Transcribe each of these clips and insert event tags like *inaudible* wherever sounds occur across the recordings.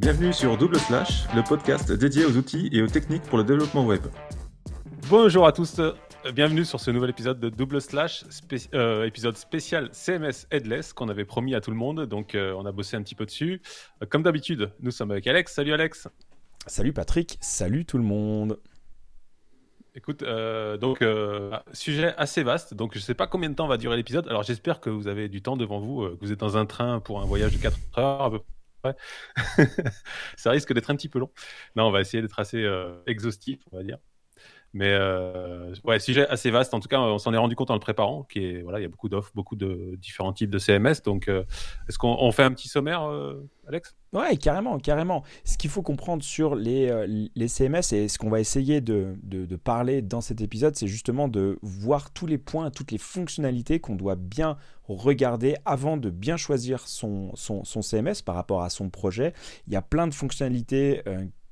Bienvenue sur Double Slash, le podcast dédié aux outils et aux techniques pour le développement web. Bonjour à tous, euh, bienvenue sur ce nouvel épisode de Double Slash, euh, épisode spécial CMS Headless qu'on avait promis à tout le monde, donc euh, on a bossé un petit peu dessus. comme d'habitude, nous sommes avec Alex. Salut Alex. Salut Patrick, salut tout le monde. Écoute, donc sujet assez vaste, donc je ne sais pas combien de temps va durer l'épisode. Alors j'espère que vous avez du temps devant vous, que vous êtes dans un train pour un voyage de 4 heures à peu près. *laughs* ça risque d'être un petit peu long. Non, on va essayer d'être assez exhaustif, on va dire. Mais euh, ouais, sujet assez vaste. En tout cas, on s'en est rendu compte en le préparant. Qui est, voilà, il y a beaucoup d'offres, beaucoup de différents types de CMS. Donc, euh, est-ce qu'on fait un petit sommaire, euh, Alex? Ouais, carrément, carrément. Ce qu'il faut comprendre sur les, euh, les CMS et ce qu'on va essayer de, de, de, parler dans cet épisode, c'est justement de voir tous les points, toutes les fonctionnalités qu'on doit bien regarder avant de bien choisir son, son, son, CMS par rapport à son projet. Il y a plein de fonctionnalités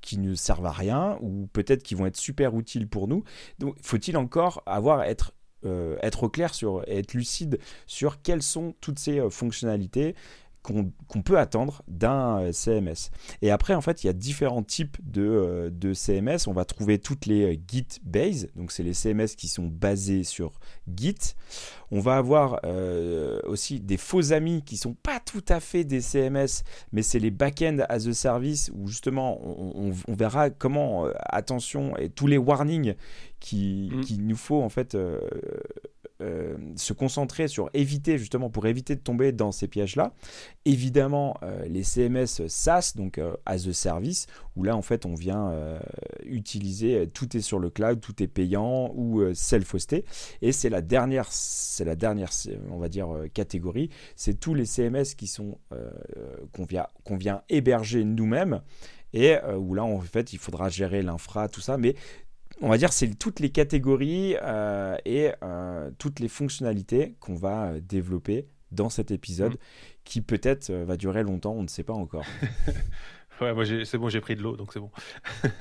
qui ne servent à rien ou peut-être qui vont être super utiles pour nous. Donc, faut-il encore avoir être euh, être clair sur être lucide sur quelles sont toutes ces euh, fonctionnalités qu'on peut attendre d'un euh, CMS. Et après, en fait, il y a différents types de, euh, de CMS. On va trouver toutes les euh, Git base, donc c'est les CMS qui sont basés sur Git. On va avoir aussi des faux amis qui sont pas tout à fait des CMS, mais c'est les backend as a service où justement on, on, verra comment, attention, et tous les warnings qu'il mmh. qui nous faut en fait euh, se concentrer sur éviter justement pour éviter de tomber dans ces pièges-là. Évidemment, euh, les CMS SaaS, donc euh, as a service, où là en fait on vient utiliser tout est sur le cloud, tout est payant ou self-hosté. Et c'est la dernière, c'est la dernière, on va dire catégorie, c'est tous les CMS qui sont qu'on vient, qu'on vient héberger nous-mêmes et où là en fait il faudra gérer l'infra, tout ça, mais on va dire, c'est toutes les catégories euh, et euh, toutes les fonctionnalités qu'on va euh, développer dans cet épisode, mm. qui peut-être va durer longtemps, on ne sait pas encore. *laughs* ouais, moi c'est bon, j'ai pris de l'eau, donc c'est bon.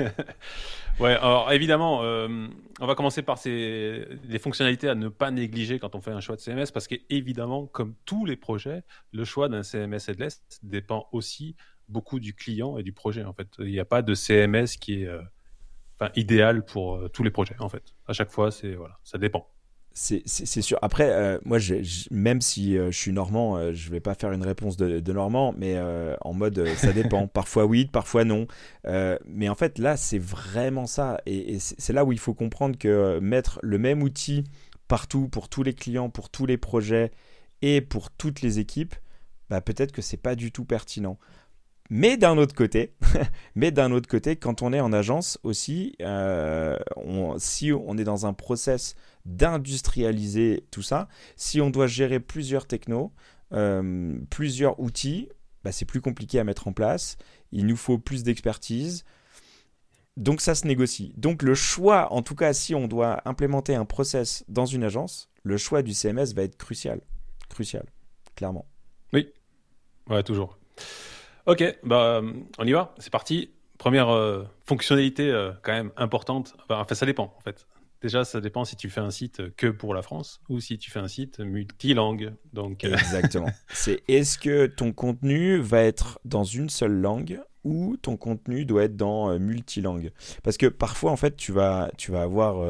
*laughs* ouais, alors évidemment, on va commencer par ces, les fonctionnalités à ne pas négliger quand on fait un choix de CMS, parce qu'évidemment, comme tous les projets, le choix d'un CMS headless dépend aussi beaucoup du client et du projet. En fait, il n'y a pas de CMS qui est enfin, idéal pour euh, tous les projets, en fait. À chaque fois, c'est voilà, ça dépend. C'est sûr. Après, euh, moi, même si euh, je suis normand, je vais pas faire une réponse de, normand, mais en mode ça dépend. *laughs* parfois oui, parfois non. mais en fait, là, c'est vraiment ça. Et, c'est là où il faut comprendre que mettre le même outil partout pour tous les clients, pour tous les projets et pour toutes les équipes, bah, peut-être que c'est pas du tout pertinent. Mais d'un autre côté, *laughs* mais d'un autre côté, quand on est en agence aussi, euh, si on est dans un process d'industrialiser tout ça, si on doit gérer plusieurs technos, euh, plusieurs outils, bah, c'est plus compliqué à mettre en place. Il nous faut plus d'expertise. Donc ça se négocie. Donc le choix, en tout cas si on doit implémenter un process dans une agence, le choix du CMS va être crucial. Crucial, clairement. Oui, ouais, toujours. Ok, bah, on y va, c'est parti. Première euh, fonctionnalité euh, quand même importante, enfin ça dépend en fait. Déjà, ça dépend si tu fais un site que pour la France ou si tu fais un site multilingue. Donc... Euh, Exactement. *laughs* C'est est-ce que ton contenu va être dans une seule langue ou ton contenu doit être dans multilingue? Parce que parfois, en fait, tu vas, tu vas avoir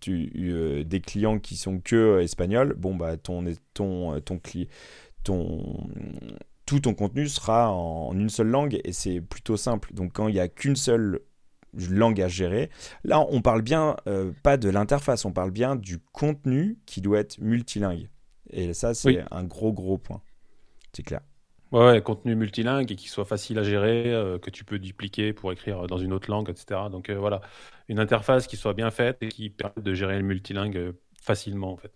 tu, des clients qui sont que espagnols. Bon, bah, ton, ton, ton, ton, tout ton contenu sera en une seule langue et c'est plutôt simple. Donc quand il n'y a qu'une seule langue à gérer, là on parle bien euh, pas de l'interface, on parle bien du contenu qui doit être multilingue. Et ça c'est un gros gros point. C'est clair. Ouais, contenu multilingue et qui soit facile à gérer, euh, que tu peux dupliquer pour écrire dans une autre langue, etc. Donc euh, voilà, une interface qui soit bien faite et qui permet de gérer le multilingue facilement en fait.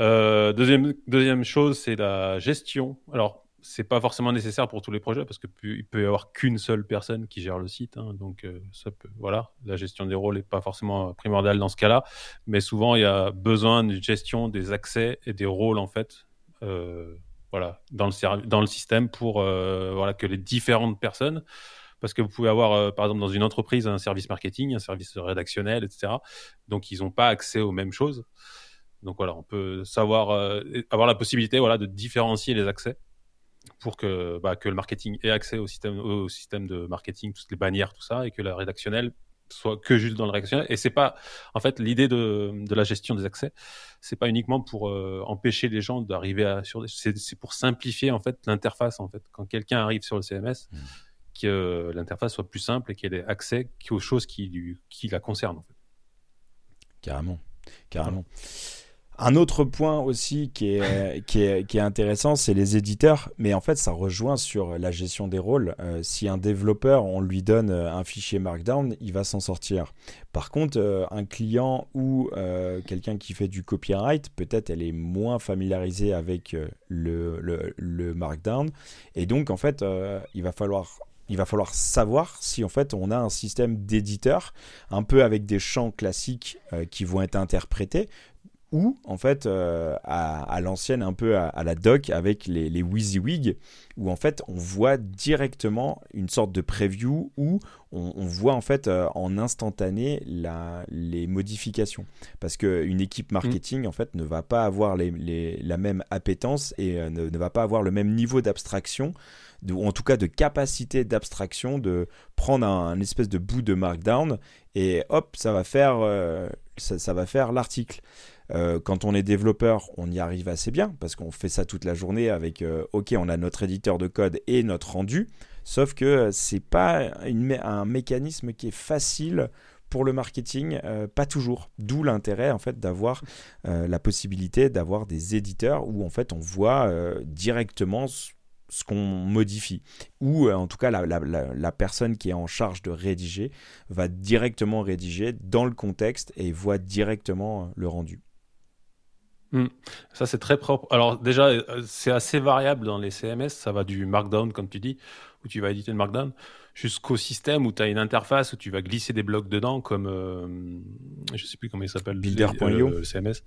deuxième, deuxième chose, c'est la gestion. Alors, c'est pas forcément nécessaire pour tous les projets parce que il peut y avoir qu'une seule personne qui gère le site. Hein, donc euh, ça peut, voilà, la gestion des rôles n'est pas forcément primordiale dans ce cas-là, mais souvent il y a besoin d'une gestion des accès et des rôles en fait, euh, voilà, dans le dans le système pour euh, voilà que les différentes personnes parce que vous pouvez avoir, par exemple, dans une entreprise, un service marketing, un service rédactionnel, etc. Donc, ils n'ont pas accès aux mêmes choses. Donc, voilà, on peut savoir, avoir la possibilité voilà, de différencier les accès pour que, bah, que le marketing ait accès au système, au système de marketing, toutes les bannières, tout ça, et que la rédactionnelle soit que juste dans le rédactionnel. Et c'est pas, en fait, l'idée de, de, la gestion des accès, c'est pas uniquement pour euh, empêcher les gens d'arriver à sur, c'est pour simplifier en fait l'interface en fait. Quand quelqu'un arrive sur le CMS, mmh. que l'interface soit plus simple et qu'elle ait accès aux choses qui, qui la concernent en fait. Carrément, carrément. Un autre point aussi qui est, *laughs* qui est, qui est intéressant, c'est les éditeurs. Mais en fait, ça rejoint sur la gestion des rôles. Euh, si un développeur, on lui donne euh, un fichier Markdown, il va s'en sortir. Par contre, euh, un client ou quelqu'un qui fait du copyright, peut-être elle est moins familiarisée avec le, le, le, Markdown. Et donc, en fait, il va falloir il va falloir savoir si en fait on a un système d'éditeur un peu avec des champs classiques qui vont être interprétés ou en fait euh, à, l'ancienne un peu à, la doc avec les, les WYSIWYG où en fait on voit directement une sorte de preview où on, voit en fait euh, en instantané la, les modifications parce qu'une équipe mm. marketing en fait ne va pas avoir les, la même appétence et euh, ne, va pas avoir le même niveau d'abstraction ou en tout cas de capacité d'abstraction de prendre un, espèce de bout de markdown et hop ça va faire ça va faire l'article euh, quand on est développeur, on y arrive assez bien parce qu'on fait ça toute la journée avec euh, OK, on a notre éditeur de code et notre rendu. Sauf que euh, c'est pas un mécanisme qui est facile pour le marketing, pas toujours. D'où l'intérêt en fait d'avoir la possibilité d'avoir des éditeurs où en fait on voit directement ce qu'on modifie. Ou en tout cas, la, la, personne qui est en charge de rédiger va directement rédiger dans le contexte et voit directement le rendu. Hmm. Ça, c'est très propre. Alors, déjà, euh, c'est assez variable dans les CMS. Ça va du Markdown, comme tu dis, où tu vas éditer le Markdown, jusqu'au système où tu as une interface où tu vas glisser des blocs dedans, comme. Euh, je sais plus comment il s'appelle. Builder.io. Euh, le CMS.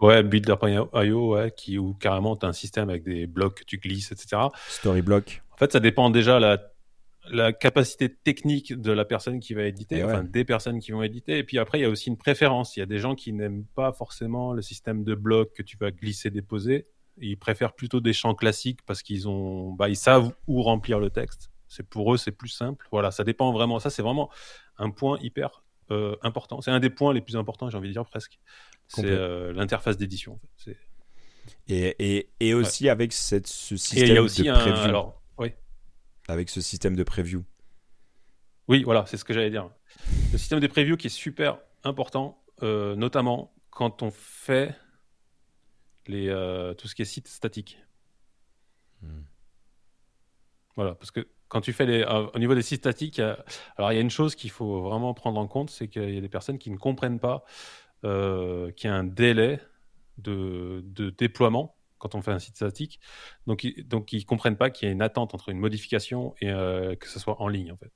Ouais, Builder.io, ouais, qui, où carrément tu as un système avec des blocs que tu glisses, etc. Storyblock. En fait, ça dépend déjà la la capacité technique de la personne qui va éditer, eh enfin des personnes qui vont éditer. Et puis après, il y a aussi une préférence. Il y a des gens qui n'aiment pas forcément le système de blocs que tu vas glisser, déposer. Ils préfèrent plutôt des champs classiques parce qu'ils ont, bah, ils savent où remplir le texte. C'est pour eux, c'est plus simple. Voilà, ça dépend vraiment. Ça, c'est vraiment un point hyper euh, important. C'est un des points les plus importants, j'ai envie de dire presque. C'est euh, l'interface d'édition. et, et, et, aussi avec cette, ce système et il y a aussi de un, alors, avec ce système de preview. Oui, voilà, c'est ce que j'allais dire. Le système de preview qui est super important, euh, notamment quand on fait les, euh, tout ce qui est site statique. Hmm. Voilà, parce que quand tu fais les, euh, au niveau des sites statiques, alors il y a une chose qu'il faut vraiment prendre en compte, c'est qu'il y a des personnes qui ne comprennent pas qu'il y a un délai de, de déploiement quand on fait un site statique. Donc, ils, donc ils comprennent pas qu'il y a une attente entre une modification et euh, que ce soit en ligne en fait.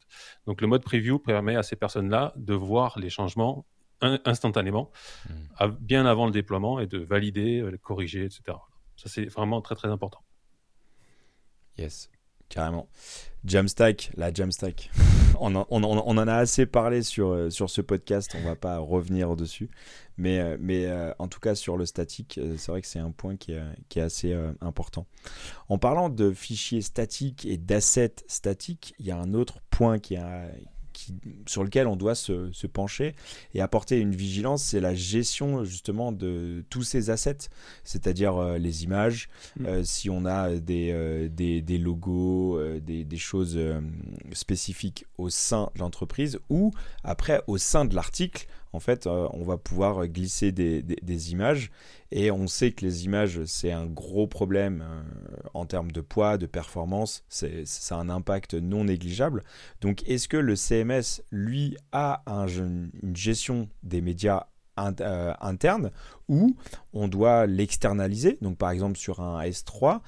Donc le mode preview permet à ces personnes-là de voir les changements instantanément, hmm. bien avant le déploiement et de valider, euh, corriger, etc. Ça c'est vraiment très très important. Yes. Carrément. Jamstack, la Jamstack. *laughs* on, en, a assez parlé sur, euh, sur ce podcast, on va pas revenir dessus. Mais, euh, mais euh, en tout cas, sur le statique, c'est vrai que c'est un point qui est, qui est assez important. En parlant de fichiers statiques et d'assets statiques, il y a un autre point qui, sur lequel on doit se, pencher et apporter une vigilance, c'est la gestion justement de tous ces assets, c'est-à-dire euh, les images, mm. euh, si on a des, euh, des, logos, des, des, choses spécifiques au sein de l'entreprise ou après au sein de l'article, en fait, euh, on va pouvoir glisser des, images. Et on sait que les images, c'est un gros problème euh, en termes de poids, de performance. C'est, un impact non négligeable. Donc, est-ce que le CMS, lui, a une gestion des médias euh, internes ou on doit l'externaliser? Donc, par exemple, sur un S3,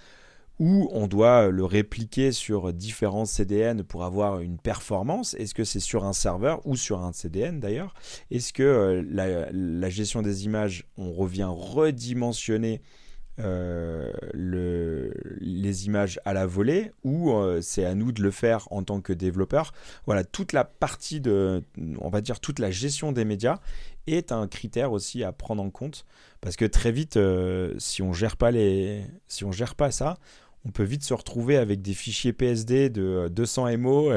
ou on doit le répliquer sur différents CDN pour avoir une performance. Est-ce que c'est sur un serveur ou sur un CDN d'ailleurs? Est-ce que euh, la, gestion des images, on revient redimensionner euh, les images à la volée ou euh, c'est à nous de le faire en tant que développeur? Voilà, toute la partie de, on va dire, toute la gestion des médias est un critère aussi à prendre en compte. Parce que très vite, si on gère si on gère pas ça, on peut vite se retrouver avec des fichiers PSD de 200 MO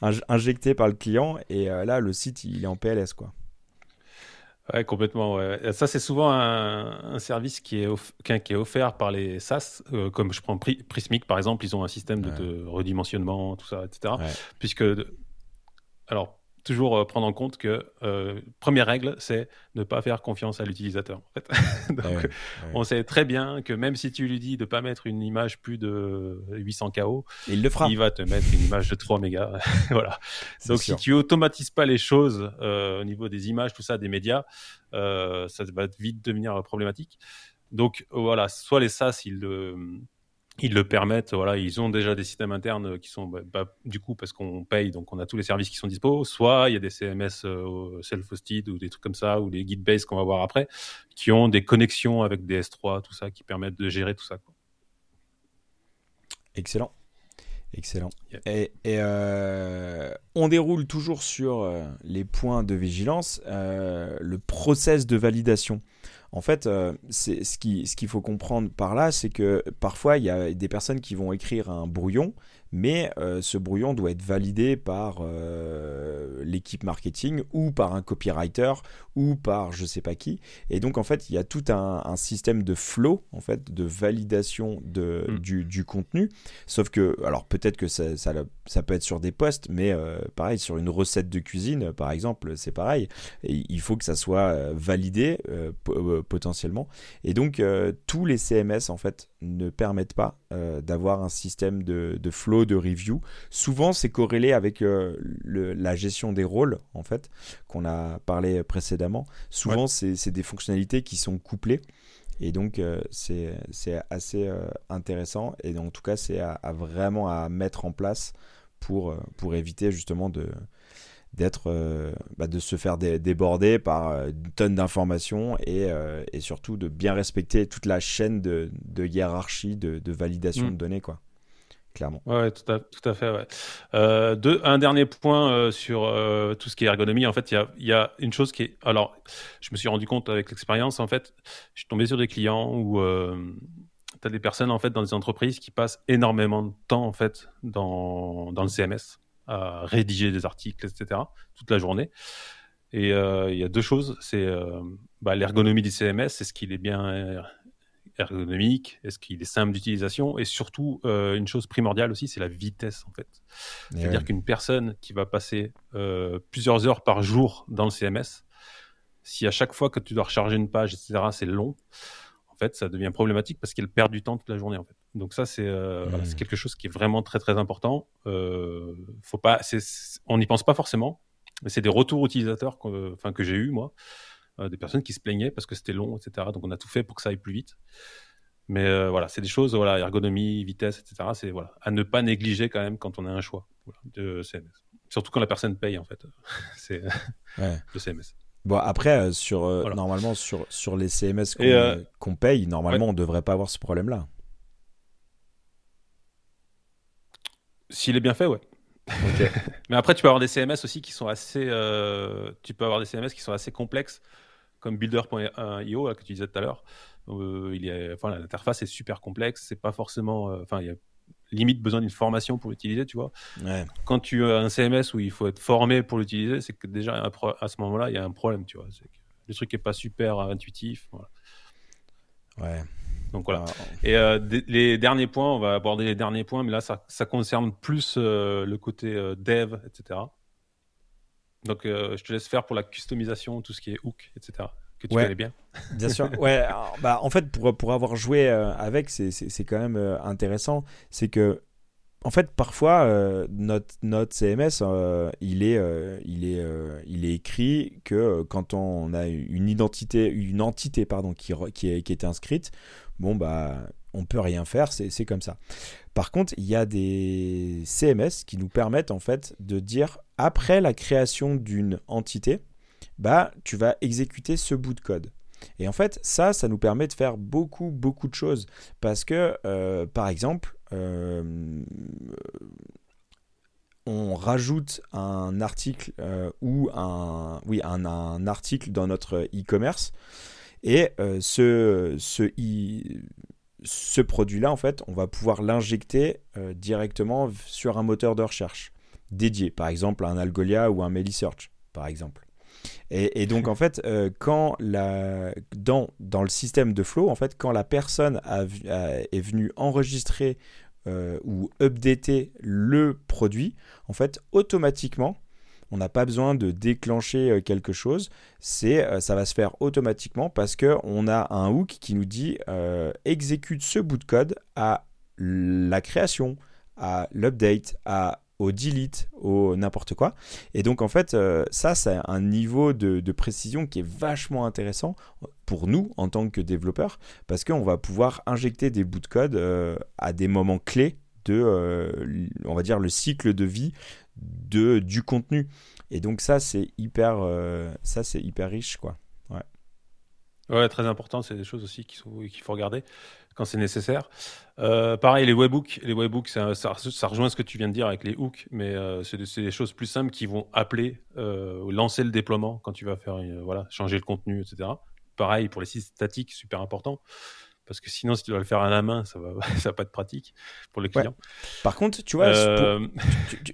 *laughs* injectés par le client et là le site il est en PLS quoi. Ouais, complètement. Ouais. Ça, c'est souvent un, service qui est, qui est offert par les SaaS, euh, comme je prends Prismic par exemple, ils ont un système de, redimensionnement, tout ça, etc. Puisque, alors, toujours euh, prendre en compte que euh, première règle, c'est ne pas faire confiance à l'utilisateur. En fait. *laughs* Donc, on sait très bien que même si tu lui dis de pas mettre une image plus de 800 KO, il le fera. Il va te mettre une image de 3 mégas. *laughs* voilà. Donc si tu automatises pas les choses euh, au niveau des images, tout ça, des médias, ça va vite devenir problématique. Donc voilà, soit les SaaS, ils ils le permettent. Voilà, ils ont déjà des systèmes internes qui sont bah, bah, du coup parce qu'on paye, donc on a tous les services qui sont dispo. Soit il y a des CMS euh, self-hosted ou des trucs comme ça, ou des guide base qu'on va voir après, qui ont des connexions avec des S3, tout ça, qui permettent de gérer tout ça. Excellent. Excellent. Et, euh, on déroule toujours sur euh, les points de vigilance, le process de validation. En fait, euh, ce qu'il faut comprendre par là, c'est que parfois il y a des personnes qui vont écrire un brouillon mais euh, ce brouillon doit être validé par euh, l'équipe marketing ou par un copywriter ou par je sais pas qui. Et donc en fait, il y a tout un, système de flow en fait de validation de, mm. du, contenu. Sauf que alors peut-être que ça, ça, peut être sur des posts, mais euh, pareil sur une recette de cuisine par exemple, c'est pareil. il faut que ça soit validé potentiellement. Et donc tous les CMS en fait ne permettent pas d'avoir un système de, de flow de review. Souvent, c'est corrélé avec euh, la gestion des rôles, en fait, qu'on a parlé précédemment. Souvent, c'est des fonctionnalités qui sont couplées. Et donc, euh, c'est assez euh, intéressant. Et en tout cas, c'est à, vraiment à mettre en place pour, pour éviter justement de d'être bah, de se faire déborder par une tonne d'informations et, et, surtout de bien respecter toute la chaîne de, de hiérarchie de, de validation mm. de données quoi clairement. Ouais, tout à, tout à fait. Euh, un dernier point euh, sur euh, tout ce qui est ergonomie. En fait, il y a, une chose qui est. Alors, je me suis rendu compte avec l'expérience, en fait, je suis tombé sur des clients où tu as des personnes, en fait, dans des entreprises qui passent énormément de temps, en fait, dans, dans le CMS, à rédiger des articles, etc., toute la journée. Et il y a deux choses. C'est bah, l'ergonomie du CMS, c'est ce qu'il est bien ergonomique Est-ce qu'il est simple d'utilisation Et surtout, euh, une chose primordiale aussi, c'est la vitesse en fait. C'est-à-dire qu'une personne qui va passer euh, plusieurs heures par jour dans le CMS, si à chaque fois que tu dois recharger une page, etc., c'est long, en fait, ça devient problématique parce qu'elle perd du temps toute la journée en fait. Donc ça, c'est euh, quelque chose qui est vraiment très très important. faut pas, on n'y pense pas forcément, mais c'est des retours utilisateurs que, que j'ai eu moi. Euh, des personnes qui se plaignaient parce que c'était long, etc. Donc on a tout fait pour que ça aille plus vite. Mais euh, voilà, c'est des choses, voilà, ergonomie, vitesse, etc. C'est voilà, à ne pas négliger quand même quand on a un choix de CMS. Surtout quand la personne paye en fait. *laughs* c'est le CMS. Bon après euh, sur normalement sur sur les CMS qu'on paye, normalement on devrait pas avoir ce problème là. S'il est bien fait, ouais. *laughs* Mais après, tu peux avoir des CMS aussi qui sont assez. tu peux avoir des CMS qui sont assez complexes comme Builder.io que tu disais tout à l'heure. Euh, enfin, l'interface est super complexe. C'est pas forcément, euh, enfin, il y a limite besoin d'une formation pour l'utiliser, tu vois. Quand tu as un CMS où il faut être formé pour l'utiliser, c'est que déjà à ce moment-là, il y a un problème, tu vois. le truc est pas super intuitif. Ouais. Donc voilà. Et euh, les derniers points, on va aborder les derniers points, mais là, ça, ça concerne plus le côté dev, etc. Donc, euh, je te laisse faire pour la customisation, tout ce qui est hook, etc. Que tu connais bien. *laughs* Bien sûr. Ouais. bah, en fait, pour, pour avoir joué euh, avec, c'est quand même euh, intéressant. C'est que, en fait, parfois, notre, notre CMS, il, est, il, est, il est écrit que quand on a une identité, une entité pardon, qui, qui, est, qui est inscrite, bon, bah, on peut rien faire, c'est comme ça. Par contre, il y a des CMS qui nous permettent en fait de dire après la création d'une entité, bah tu vas exécuter ce bout de code. Et en fait, ça, ça nous permet de faire beaucoup, beaucoup de choses. Parce que, euh, par exemple, euh, on rajoute un article euh, ou un, oui, un, article dans notre e-commerce. Et ce, ce, ce produit-là, en fait, on va pouvoir l'injecter directement sur un moteur de recherche dédié, par exemple un Algolia ou un Melisearch, par exemple. Et, donc en fait, quand la, dans, le système de flow, en fait, quand la personne est venue enregistrer ou updater le produit, en fait, automatiquement, on n'a pas besoin de déclencher euh, quelque chose. C'est, euh, ça va se faire automatiquement parce qu'on a un hook qui nous dit euh, exécute ce bout de code à la création, à l'update, à au delete, au n'importe quoi. Et donc en fait, ça, c'est un niveau de, précision qui est vachement intéressant pour nous en tant que développeurs, parce qu'on va pouvoir injecter des bouts de code à des moments clés de, on va dire, le cycle de vie de, du contenu. Et donc ça, c'est hyper, euh, ça, c'est hyper riche, quoi. Ouais. Ouais, très important. C'est des choses aussi qu'il qu'il faut regarder quand c'est nécessaire. Euh, pareil, les webhooks, les webhooks, ça, ça, ça, rejoint ce que tu viens de dire avec les hooks, mais euh, c'est, des, choses plus simples qui vont appeler, lancer le déploiement quand tu vas faire, voilà, changer le contenu, etc. Pareil pour les sites statiques, super important parce que sinon, si tu dois le faire à la main, ça va, *laughs* ça va pas être pratique pour le client. Par contre, tu vois, euh,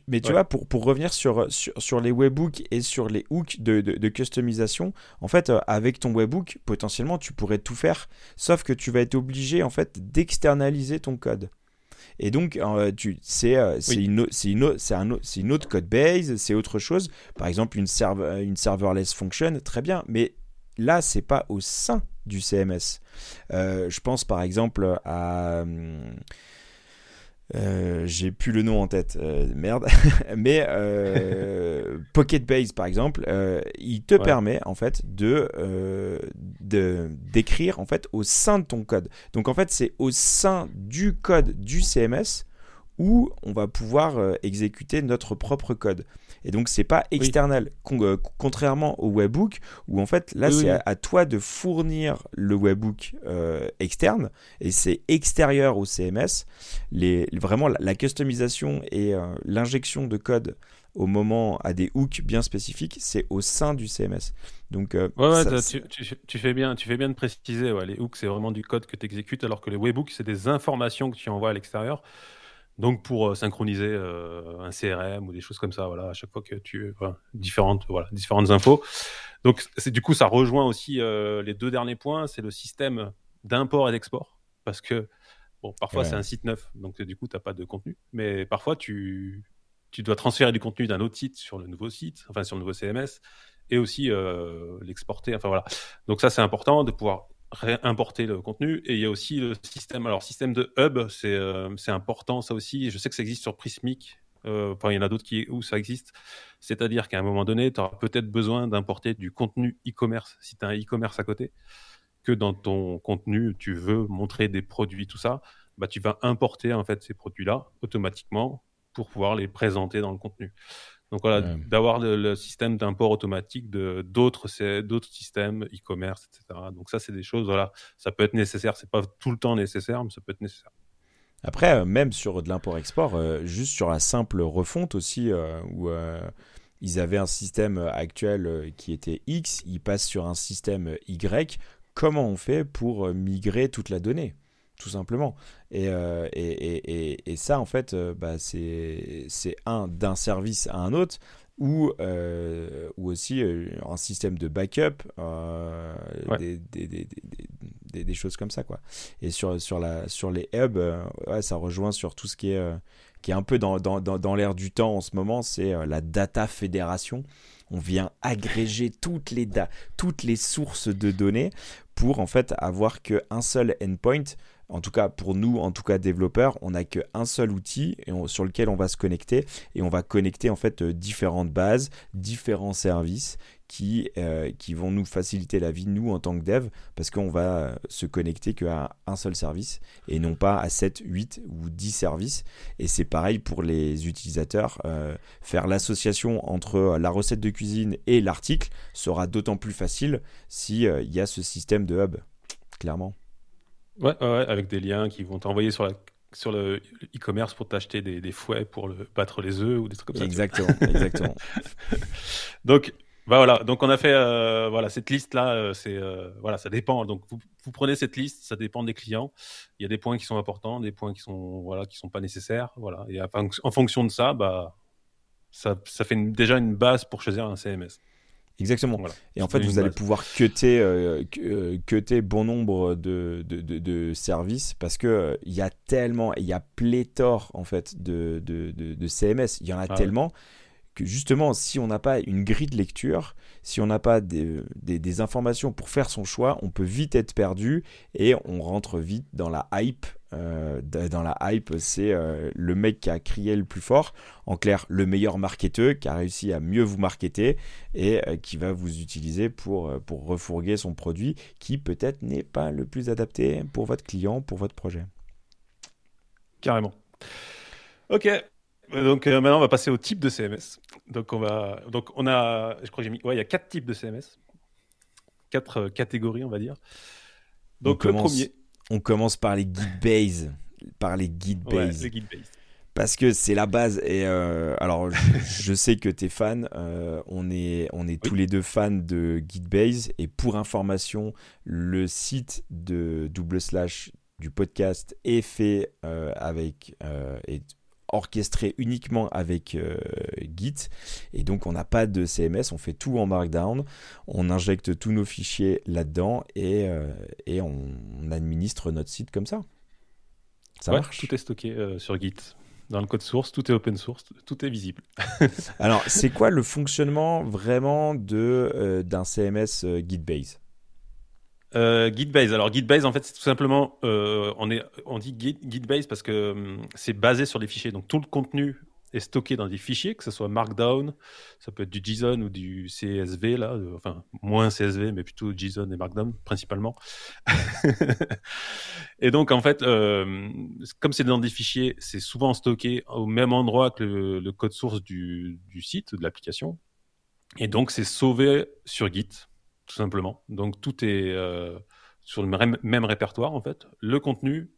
mais tu vois, pour, pour revenir sur, sur, les webhooks et sur les hooks de, de, customisation, en fait, euh, avec ton webhook, potentiellement, tu pourrais tout faire, sauf que tu vas être obligé, en fait, d'externaliser ton code. Et donc, euh, c'est, une, c'est, une, c'est, un, une autre code base, c'est autre chose. Par exemple, une, serve, une serverless function, très bien. Mais là, c'est pas au sein du CMS. Euh, je pense par exemple à... Euh, j'ai plus le nom en tête, euh, merde, *laughs* mais Pocket Base par exemple, il te permet en fait de d'écrire en fait au sein de ton code. Donc en fait c'est au sein du code du CMS où on va pouvoir exécuter notre propre code. Et donc, c'est pas external, euh, contrairement au webhook, où en fait, là, c'est à, toi de fournir le webhook euh, externe, et c'est extérieur au CMS. Les, vraiment, la, customisation et euh, l'injection de code au moment à des hooks bien spécifiques, c'est au sein du CMS. Donc, ouais, tu, fais bien, tu fais bien de préciser. les hooks, c'est vraiment du code que tu exécutes, alors que les webhooks, c'est des informations que tu envoies à l'extérieur. Donc pour euh, synchroniser euh, un CRM ou des choses comme ça, voilà, à chaque fois que tu différentes voilà différentes infos. Donc c'est du coup ça rejoint aussi euh, les deux derniers points, c'est le système d'import et d'export parce que bon parfois c'est un site neuf donc du coup tu n'as pas de contenu, mais parfois tu tu dois transférer du contenu d'un autre site sur le nouveau site, enfin sur le nouveau CMS et aussi l'exporter. Enfin voilà. Donc ça c'est important de pouvoir réimporter le contenu. Et il y a aussi le système, alors système de hub, c'est euh, important ça aussi. Je sais que ça existe sur Prismic. Euh, enfin, il y en a d'autres où ça existe. C'est-à-dire qu'à un moment donné, tu auras peut-être besoin d'importer du contenu e-commerce si tu as un e-commerce à côté, que dans ton contenu, tu veux montrer des produits, tout ça. Bah, tu vas importer en fait ces produits-là automatiquement pour pouvoir les présenter dans le contenu. Donc voilà, d'avoir le, système d'import automatique de d'autres d'autres systèmes e-commerce, etc. Donc ça, c'est des choses, voilà, ça peut être nécessaire. C'est pas tout le temps nécessaire, mais ça peut être nécessaire. Après, euh, même sur de l'import-export, euh, juste sur la simple refonte aussi, euh, où ils avaient un système actuel qui était X, ils passent sur un système Y. Comment on fait pour migrer toute la donnée? Tout simplement. Euh, et, et, et, et, ça, en fait, euh, bah, c'est un d'un service à un autre, ou, euh, ou aussi un système de backup, des, des, des, des, choses comme ça. Quoi. Et sur, sur, la, sur les hubs, ouais, ça rejoint sur tout ce qui est, qui est un peu dans, dans, dans, dans l'air du temps en ce moment, c'est la data fédération on vient agréger toutes les, toutes les sources de données pour en fait avoir qu'un seul endpoint en tout cas pour nous, en tout cas développeurs, on n'a qu'un seul outil sur lequel on va se connecter et on va connecter en fait euh, différentes bases, différents services qui, euh, qui vont nous faciliter la vie, nous en tant que dev, parce qu'on va euh, se connecter qu'à un seul service et non pas à 7, 8 ou 10 services. Et c'est pareil pour les utilisateurs. faire l'association entre la recette de cuisine et l'article sera d'autant plus facile s'il il y a ce système de hub, clairement. Ouais, ouais, avec des liens qui vont t'envoyer sur, la, sur le e-commerce pour t'acheter des, des, fouets pour le, battre les œufs ou des trucs comme ça. Exactement, exactement. *laughs* Donc, Bah voilà, donc on a fait euh, voilà cette liste là, euh, c'est euh, voilà, ça dépend. Donc vous, vous, prenez cette liste, ça dépend des clients. Il y a des points qui sont importants, des points qui sont voilà qui sont pas nécessaires, voilà. Et en fonction de ça, bah ça, ça fait déjà une base pour choisir un CMS. Exactement. Voilà. Et en fait, vous allez pouvoir cutter, euh, cutter bon nombre de, de, de, de services parce que il y a tellement, il y a pléthore en fait de, de, CMS. Il y en a ah tellement justement, si on n'a pas une grille de lecture, si on n'a pas des, des, informations pour faire son choix, on peut vite être perdu et on rentre vite dans la hype. Euh, dans la hype, c'est euh, le mec qui a crié le plus fort, en clair, le meilleur marketeur qui a réussi à mieux vous marketer et euh, qui va vous utiliser pour, pour refourguer son produit qui peut-être n'est pas le plus adapté pour votre client, pour votre projet. Carrément. Ok, donc euh, maintenant, on va passer au type de CMS. Donc on va, donc on a, je crois que j'ai mis, ouais, il y a quatre types de CMS, quatre euh, catégories, on va dire. Donc on le commence, premier, on commence par les guide base, par les guide base. Parce que c'est la base. Et euh, alors, je, sais que tu es fan. on est, on est tous les deux fans de GitBase. Et pour information, le site de double slash du podcast est fait avec, orchestré uniquement avec euh, Git. Et donc, on n'a pas de CMS, on fait tout en Markdown. On injecte tous nos fichiers là-dedans et, euh, et on, administre notre site comme ça. Ça marche. Tout est stocké euh, sur Git. Dans le code source, tout est open source, tout est visible. *laughs* Alors, c'est quoi le *laughs* fonctionnement vraiment de, d'un CMS Gitbase euh, Gitbase. Alors Gitbase, en fait, c'est tout simplement, euh, on, est, on dit Git, Gitbase parce que hum, c'est basé sur des fichiers. Donc tout le contenu est stocké dans des fichiers, que ce soit Markdown, ça peut être du JSON ou du CSV, là, euh, enfin moins CSV, mais plutôt JSON et Markdown principalement. *laughs* et donc en fait, euh, comme c'est dans des fichiers, c'est souvent stocké au même endroit que le, le code source du, du site, de l'application. Et donc c'est sauvé sur Git tout simplement. Donc tout est euh, sur le même, répertoire en fait, le contenu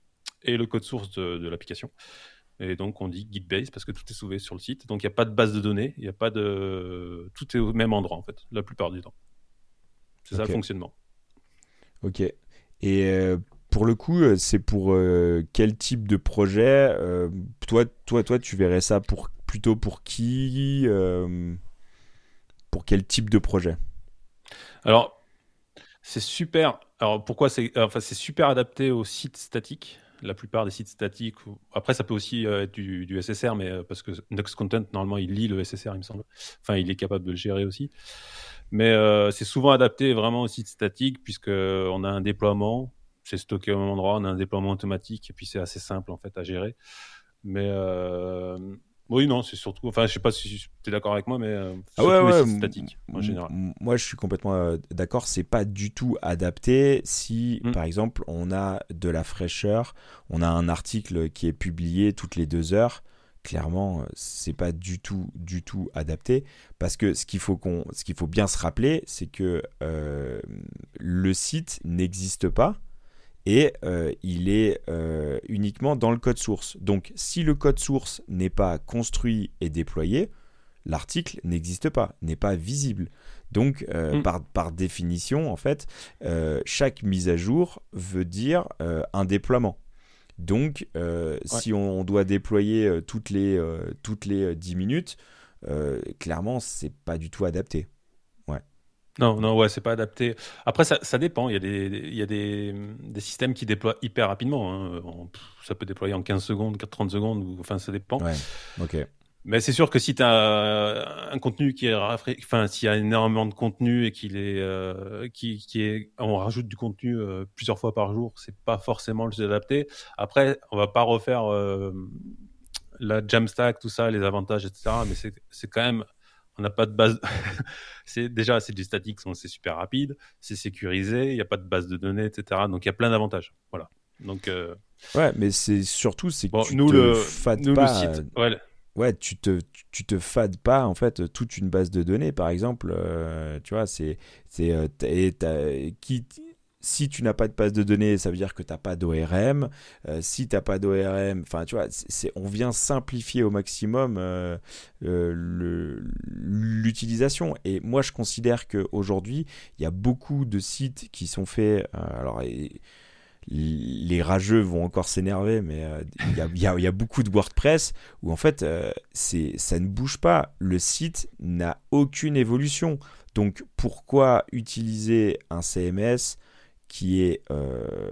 et le code source de, l'application. Et donc on dit Gitbase parce que tout est sauvé sur le site. Donc il n'y a pas de base de données, il n'y a pas de, tout est au même endroit en fait, la plupart du temps. C'est ça le fonctionnement. Ok. Et euh, pour le coup, euh, c'est pour quel type de projet toi, toi, toi, tu verrais ça pour plutôt pour qui Pour quel type de projet? Alors, c'est super. Alors, pourquoi c'est enfin, c'est super adapté aux sites statiques. La plupart des sites statiques. Après, ça peut aussi euh, être du, SSR, mais euh, parce que Next Content, normalement, il lit le SSR, il me semble. Enfin, il est capable de le gérer aussi. Mais euh, c'est souvent adapté vraiment aux sites statiques, puisqu'on a un déploiement, c'est stocké au même endroit, on a un déploiement automatique, et puis c'est assez simple en fait à gérer. Mais oui, non, c'est surtout. Enfin, je sais pas si tu es d'accord avec moi, mais euh, ah ouais, statique en général. Moi, je suis complètement euh, d'accord. C'est pas du tout adapté si, mm. par exemple, on a de la fraîcheur, on a un article qui est publié toutes les deux heures. Clairement, c'est pas du tout, du tout adapté parce que ce qu'il faut qu'on, ce qu'il faut bien se rappeler, c'est que euh, le site n'existe pas et euh, il est euh, uniquement dans le code source. Donc si le code source n'est pas construit et déployé, l'article n'existe pas, n'est pas visible. Donc euh, mm. par, par, définition, en fait, chaque mise à jour veut dire un déploiement. Donc si on, doit déployer toutes, les, toutes les 10 minutes, clairement, c'est pas du tout adapté. Non, non, ouais, c'est pas adapté. Après, ça, ça dépend. Il y a, des, il y a des, des systèmes qui déploient hyper rapidement. Hein. ça peut déployer en 15 secondes, 30 secondes, ou, enfin, ça dépend. Ouais, ok. Mais c'est sûr que si tu as un contenu qui est enfin s'il y a énormément de contenu et qu'il est euh, qui, qui, est on rajoute du contenu euh, plusieurs fois par jour, c'est pas forcément le plus adapté. Après, on va pas refaire euh, la Jamstack, tout ça, les avantages, etc. Mais c'est quand même on n'a pas de base. *laughs* c'est déjà c'est du statique, c'est super rapide, c'est sécurisé, il n'y a pas de base de données, etc. Donc il y a plein d'avantages. Voilà. Donc euh, ouais, mais c'est surtout c'est que tu nous te le fades pas. ouais. ouais. tu te tu te fades pas en fait toute une base de données par exemple. Euh, tu vois, c'est c'est euh, qui si tu n'as pas de base de données, ça veut dire que tu n'as pas d'ORM. Euh, si tu n'as pas d'ORM, enfin, tu vois, c'est, on vient simplifier au maximum euh, euh, l'utilisation. Et moi, je considère qu'aujourd'hui, il y a beaucoup de sites qui sont faits. alors, les rageux vont encore s'énerver, mais il y, a beaucoup de WordPress où en fait, ça ne bouge pas. Le site n'a aucune évolution. Donc, pourquoi utiliser un CMS qui est, euh,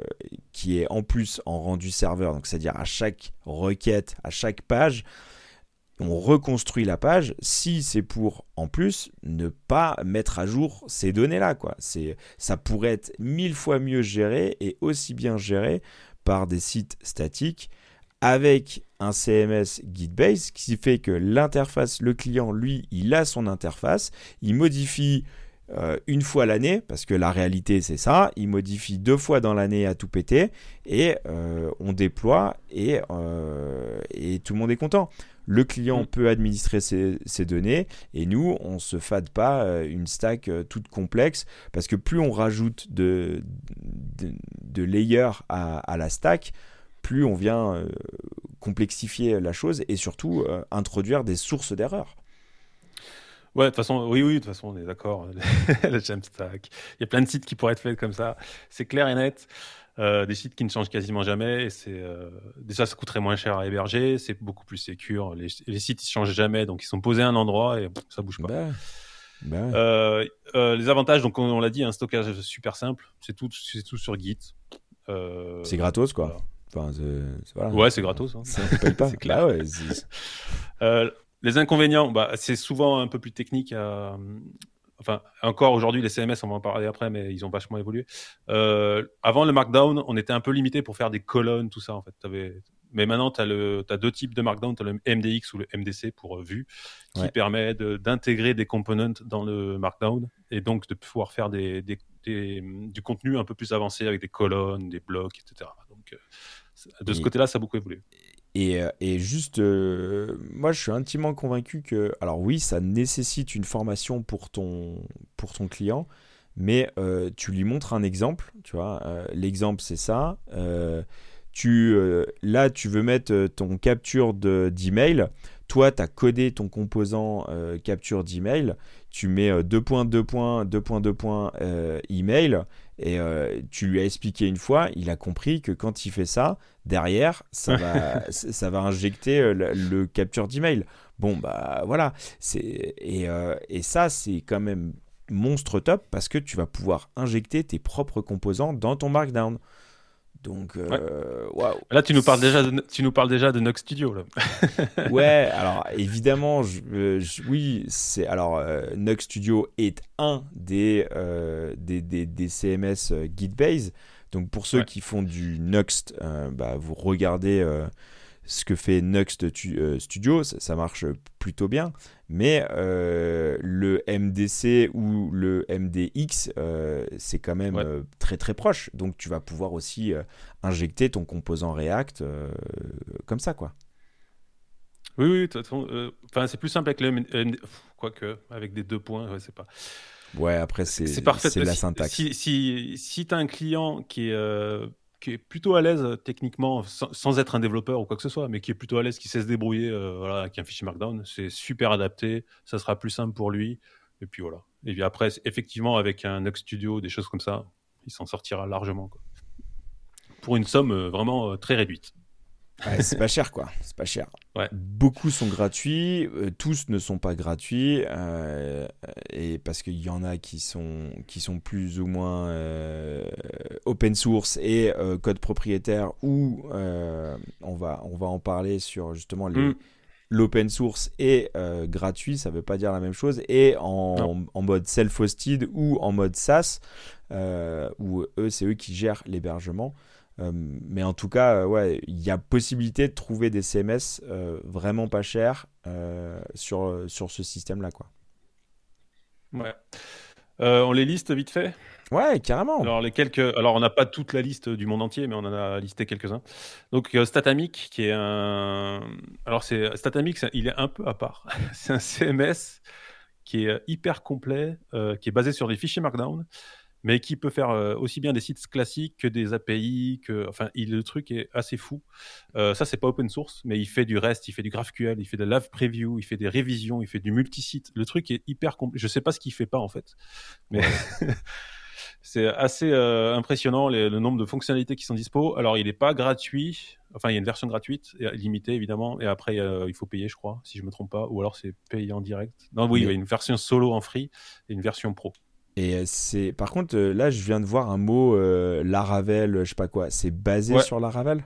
qui est en plus en rendu serveur, donc c'est-à-dire à chaque requête, à chaque page, on reconstruit la page si c'est pour en plus ne pas mettre à jour ces données-là. Quoi. C'est, ça pourrait être mille fois mieux géré et aussi bien géré par des sites statiques avec un CMS Gitbase qui fait que l'interface, le client, lui, il a son interface, il modifie euh, une fois l'année, parce que la réalité c'est ça, il modifie deux fois dans l'année à tout péter, et euh, on déploie, et, euh, et, tout le monde est content. Le client mm. peut administrer ses, données, et nous, on ne se fade pas une stack toute complexe, parce que plus on rajoute de, de, layers à, à, la stack, plus on vient complexifier la chose, et surtout introduire des sources d'erreurs. Ouais, de toute façon, oui, oui, de toute façon, on est d'accord. *laughs* le Jamstack. Il y a plein de sites qui pourraient être faits comme ça. C'est clair et net. Euh, des sites qui ne changent quasiment jamais. Et c'est euh, déjà, ça coûterait moins cher à héberger. C'est beaucoup plus sécure. Les, sites, ils changent jamais, donc ils sont posés à un endroit et ça bouge pas. Bah, bah euh, les avantages, donc on, l'a dit, un stockage super simple. C'est tout, c'est tout sur Git. c'est gratos, quoi. Enfin, Ouais, c'est gratos. Hein. c'est *laughs* clair. Bah ouais, les inconvénients, bah, c'est souvent un peu plus technique. Enfin, encore aujourd'hui, les CMS, on va en parler après, mais ils ont vachement évolué. Euh, avant le Markdown, on était un peu limité pour faire des colonnes, tout ça, en fait. Mais maintenant, tu as, as, deux types de Markdown. Tu as le MDX ou le MDC pour euh, vue, qui permet d'intégrer des components dans le Markdown et donc de pouvoir faire des, du contenu un peu plus avancé avec des colonnes, des blocs, etc. Donc, euh, de ce côté-là, ça a beaucoup évolué. Euh, et, juste, euh, moi je suis intimement convaincu que, alors oui, ça nécessite une formation pour ton, pour ton client, mais euh, tu lui montres un exemple, tu vois, l'exemple c'est ça. tu, là, tu veux mettre ton capture d'email. Toi, tu as codé ton composant capture d'email. Tu mets 2 points, 2 points, 2 points, 2 points email. Et tu lui as expliqué une fois, il a compris que quand il fait ça, derrière, ça va, *laughs* ça va injecter euh, le, capture d'email. Bon, bah voilà. Et, euh, et ça, c'est quand même monstre top parce que tu vas pouvoir injecter tes propres composants dans ton Markdown. Donc, euh, Là, tu nous parles déjà de, tu nous parles déjà de Nox Studio. Là. *laughs* ouais, alors évidemment, je, oui, c'est alors Nox Studio est un des, des, des, des, CMS Gitbase. Donc pour ceux qui font du Nuxt, euh, bah, vous regardez euh, ce que fait Nuxt euh, Studio, ça, marche plutôt bien. Mais le MDC ou le MDX, c'est quand même très très proche. Donc tu vas pouvoir aussi injecter ton composant React comme ça, quoi. Oui, oui, enfin, c'est plus simple avec le MD... Quoique, avec des deux points, c'est pas. Ouais, après, c'est la syntaxe. Si, si, si tu as un client qui est, euh, qui est plutôt à l'aise techniquement, sans, être un développeur ou quoi que ce soit, mais qui est plutôt à l'aise, qui sait se débrouiller euh, avec un fichier Markdown, c'est super adapté, ça sera plus simple pour lui. Et puis voilà. Et puis après, effectivement, avec un Nux Studio, des choses comme ça, il s'en sortira largement. Pour une somme euh, vraiment très réduite c'est pas cher, quoi. C'est pas cher. Beaucoup sont gratuits, euh, tous ne sont pas gratuits, euh, et parce qu'il y en a qui sont, qui sont plus ou moins euh, open source et code propriétaire, ou on, va, on va en parler sur justement mm. l'open source et gratuit, ça veut pas dire la même chose, et en, en mode self-hosted ou en mode SaaS, où eux, c'est eux qui gèrent l'hébergement. Euh, mais en tout cas, euh, ouais, il y a possibilité de trouver des CMS euh, vraiment pas chers sur, sur ce système-là. Quoi. Ouais. on les liste vite fait? Ouais, carrément. Alors, les quelques... Alors on n'a pas toute la liste du monde entier, mais on en a listé quelques-uns. Donc, Statamic, qui est un. Alors, c'est Statamic, il est un peu à part. *laughs* c'est un CMS qui est hyper complet, qui est basé sur des fichiers Markdown mais qui peut faire euh, aussi bien des sites classiques que des API. Que, enfin, il, le truc est assez fou. Euh, ça, c'est pas open source, mais il fait du reste, il fait du GraphQL, il fait de la live preview, il fait des révisions, il fait du multisite. Le truc est hyper complet. Je sais pas ce qu'il fait pas en fait, mais *laughs* c'est assez euh, impressionnant le nombre de fonctionnalités qui sont dispo. Alors, il n'est pas gratuit. Enfin, il y a une version gratuite, limitée évidemment, et après il faut payer, je crois, si je me trompe pas, ou alors c'est payé en direct. Non, oui, il y a une version solo en free et une version pro. Et euh, c'est, par contre, euh, là, je viens de voir un mot euh, Laravel, je sais pas quoi. C'est basé sur Laravel?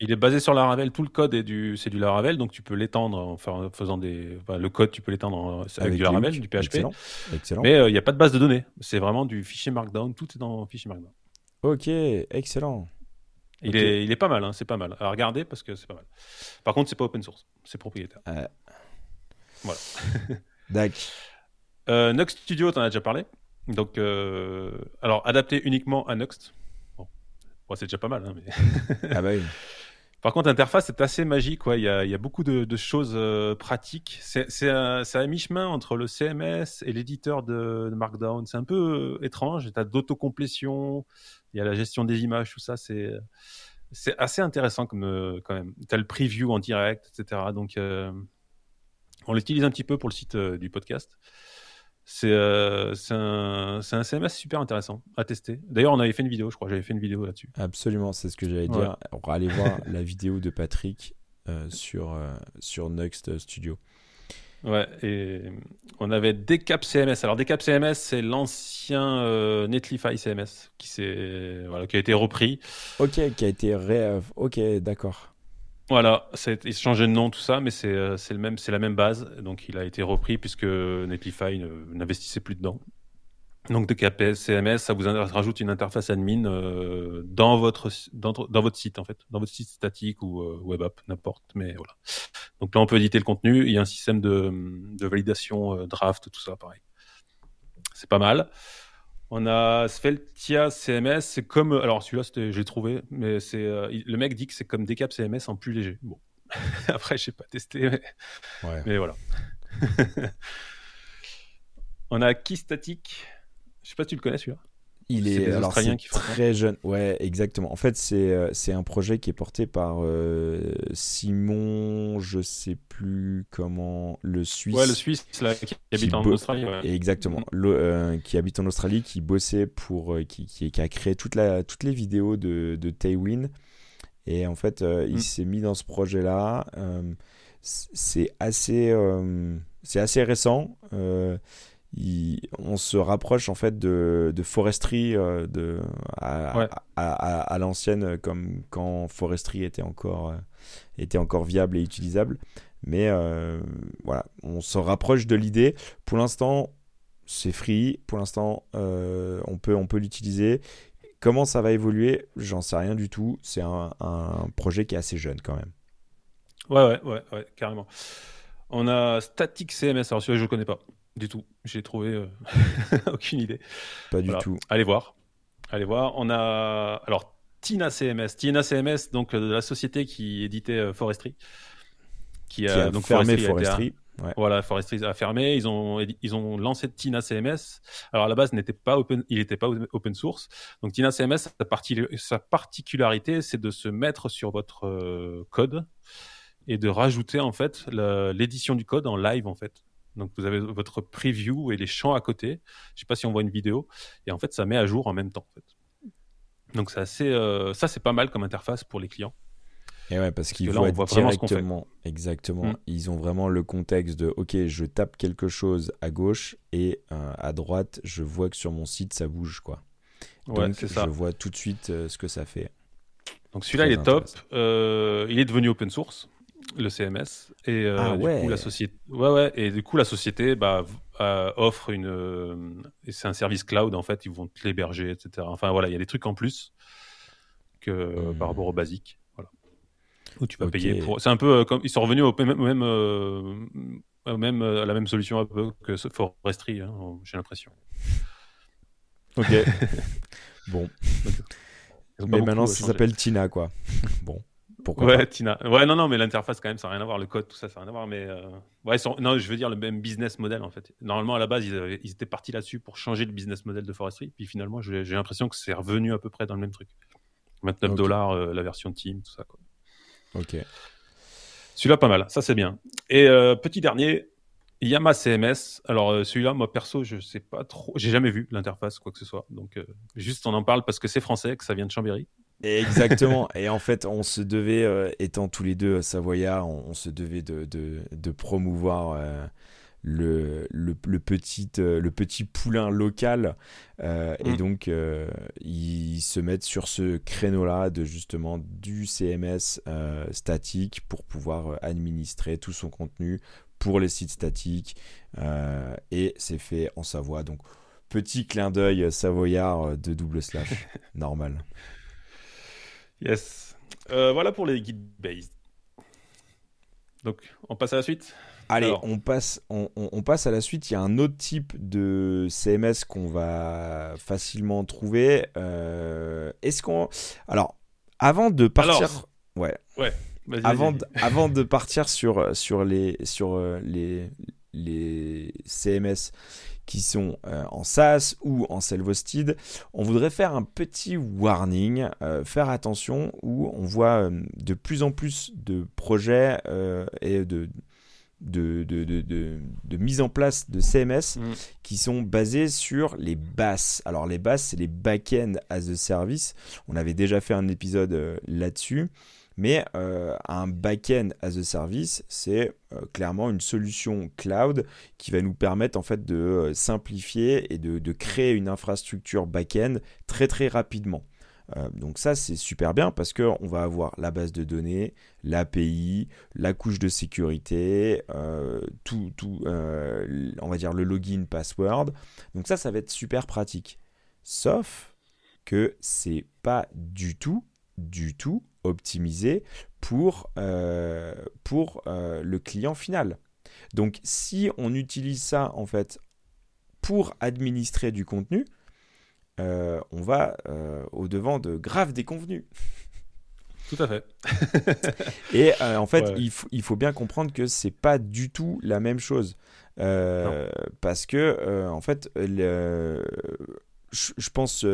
Il est basé sur Laravel. Tout le code est du, c'est du Laravel, donc tu peux l'étendre en faisant des, le code, tu peux l'étendre avec, du Laravel, du PHP. Excellent. Mais il n'y a pas de base de données. C'est vraiment du fichier Markdown. Tout est dans fichier Markdown. Ok, excellent. Il, est, il est pas mal, hein, c'est pas mal. À regarder parce que c'est pas mal. Par contre, c'est pas open source, c'est propriétaire. Voilà. *laughs* D'accord. Nux Studio, tu en as déjà parlé? Donc, euh, alors, adapté uniquement à Nuxt. Bon, c'est déjà pas mal. Hein, ah bah *laughs* Par contre, l'interface est assez magique. Il, y a, il y a beaucoup de, choses euh, pratiques. C'est à, mi-chemin entre le CMS et l'éditeur de, Markdown. C'est un peu euh, étrange. Tu as d'autocomplétion, il y a la gestion des images, tout ça. C'est assez intéressant comme, quand même. Tu as le preview en direct, etc. Donc, on l'utilise un petit peu pour le site du podcast. Euh, c'est un, un, CMS super intéressant à tester. D'ailleurs, on avait fait une vidéo, je crois. J'avais fait une vidéo là-dessus. Absolument, c'est ce que j'allais dire. On va aller voir *laughs* la vidéo de Patrick euh, sur, euh, sur Next Studio. Ouais, et on avait Decap CMS. Alors, Decap CMS, c'est l'ancien Netlify CMS qui, voilà, qui a été repris. Ok, qui a été ré... Ok, d'accord. Voilà, été, changé de nom, tout ça, mais c'est euh, même, la même base. Donc, il a été repris puisque Netlify n'investissait plus dedans. Donc, de KPS CMS, ça vous rajoute une interface admin euh, dans votre dans, votre site en fait, dans votre site statique ou euh, web app, n'importe. Mais voilà. Donc là, on peut éditer le contenu. Il y a un système de, de validation draft, tout ça, pareil. C'est pas mal. On a Sveltia CMS, c'est comme. Alors celui-là, j'ai trouvé, mais c'est euh, le mec dit que c'est comme Decap CMS en plus léger. Bon, *laughs* après, je n'ai pas testé, mais, voilà. *laughs* on a Keystatic. Je sais pas si tu le connais celui-là. Il est, alors très jeune. Ouais, exactement. En fait, c'est euh, un projet qui est porté par euh, Simon, je sais plus comment, le Suisse. Ouais, le Suisse là, qui, habite en Australie. Exactement. Mm. Euh, qui habite en Australie, qui bossait pour, qui, qui, a créé toute la, toutes les vidéos de, de Tailwind. Et en fait, il mm. s'est mis dans ce projet-là. c'est assez, c'est assez récent on se rapproche en fait de, de foresterie euh, de, à, l'ancienne comme quand foresterie était encore, euh, était encore viable et utilisable. Mais euh, voilà, on se rapproche de l'idée. Pour l'instant, c'est free. Pour l'instant, on peut, on peut l'utiliser. Comment ça va évoluer? J'en sais rien du tout. C'est un, projet qui est assez jeune quand même. Ouais, ouais, ouais, ouais carrément. On a Static CMS. Alors celui-là, je ne connais pas. Du tout. J'ai trouvé euh, *laughs* aucune idée. Pas du tout. Allez voir. Allez voir. On a alors Tina CMS. Tina CMS, donc de la société qui éditait euh, Forestry, qui a, donc fermé Forestry. Voilà, Forestry a fermé. Ils ont ils ont lancé Tina CMS. Alors à la base, n'était pas open, il n'était pas open source. Donc Tina CMS, sa, partie, sa particularité, c'est de se mettre sur votre euh, code et de rajouter en fait l'édition du code en live en fait. Donc vous avez votre preview et les champs à côté. Je sais pas si on voit une vidéo. Et en fait, ça met à jour en même temps. Donc c'est assez, euh, ça c'est pas mal comme interface pour les clients. Et ouais, parce, qu'ils voient directement, exactement. Mm. Ils ont vraiment le contexte de, ok, je tape quelque chose à gauche et euh, à droite, je vois que sur mon site ça bouge quoi. Donc je vois tout de suite euh, ce que ça fait. Donc celui-là il est top. il est devenu open source le CMS et euh, ah du coup la société ouais ouais et du coup la société bah, euh, offre une euh, c'est un service cloud en fait ils vont te l'héberger etc enfin voilà il y a des trucs en plus que par rapport au basique voilà. Où tu vas payer pour c'est un peu comme ils sont revenus au même, même à la même solution un peu que Forestry hein, j'ai l'impression. Ok. *laughs* Bon. Mais maintenant ça s'appelle Tina quoi. Bon Pourquoi Ouais, Tina. Ouais, non, non, mais l'interface, quand même, ça n'a rien à voir. Le code, tout ça, ça n'a rien à voir. Mais euh, ouais, non, je veux dire le même business model, en fait. Normalement, à la base, ils, ils étaient partis là-dessus pour changer le business model de Forestry. Puis finalement, j'ai l'impression que c'est revenu à peu près dans le même truc. 29 dollars euh, la version Team, tout ça. Quoi. Ok. Celui-là, pas mal. Ça, c'est bien. Et euh, petit dernier, Yama CMS. Alors, celui-là, moi, perso, je sais pas trop. J'ai jamais vu l'interface, quoi que ce soit. Donc, juste, on en parle parce que c'est français, que ça vient de Chambéry. Exactement. Et en fait, on se devait, étant tous les deux savoyards, on, se devait de, de, de promouvoir le, le, petit, euh, le petit poulain local. Euh, et mm. donc, euh, ils se mettent sur ce créneau-là de justement du CMS statique pour pouvoir administrer tout son contenu pour les sites statiques. et c'est fait en Savoie. Donc, petit clin d'œil savoyard de double slash. *laughs* Normal. Yes. voilà pour les guides based. Donc, on passe à la suite? Allez, on, passe, on, passe à la suite. Il y a un autre type de CMS qu'on va facilement trouver. Euh, est-ce qu'on. Alors, avant de partir. ouais. Ouais. Avant, avant de partir sur, sur, les, sur euh, les, les CMS qui sont euh, en SaaS ou en self-hosted, on voudrait faire un petit warning, faire attention où on voit de plus en plus de projets et de, de, de, de, de, mise en place de CMS mm. qui sont basés sur les basses. Alors les basses, c'est les back-end as a service. On avait déjà fait un épisode euh, là-dessus. Mais euh, un back-end as a service, c'est euh, clairement une solution cloud qui va nous permettre en fait de simplifier et de, créer une infrastructure back-end très très rapidement. Euh, donc ça, c'est super bien parce qu'on va avoir la base de données, l'API, la couche de sécurité, euh, tout, tout euh, on va dire le login, password. Donc ça, ça va être super pratique. Sauf que c'est pas du tout, du tout optimisé pour, pour le client final. Donc si on utilise ça en fait pour administrer du contenu, euh, on va euh, au-devant de graves déconvenus. Tout à fait. *laughs* et euh, en fait, il, faut bien comprendre que c'est pas du tout la même chose. parce que, en fait, je, pense,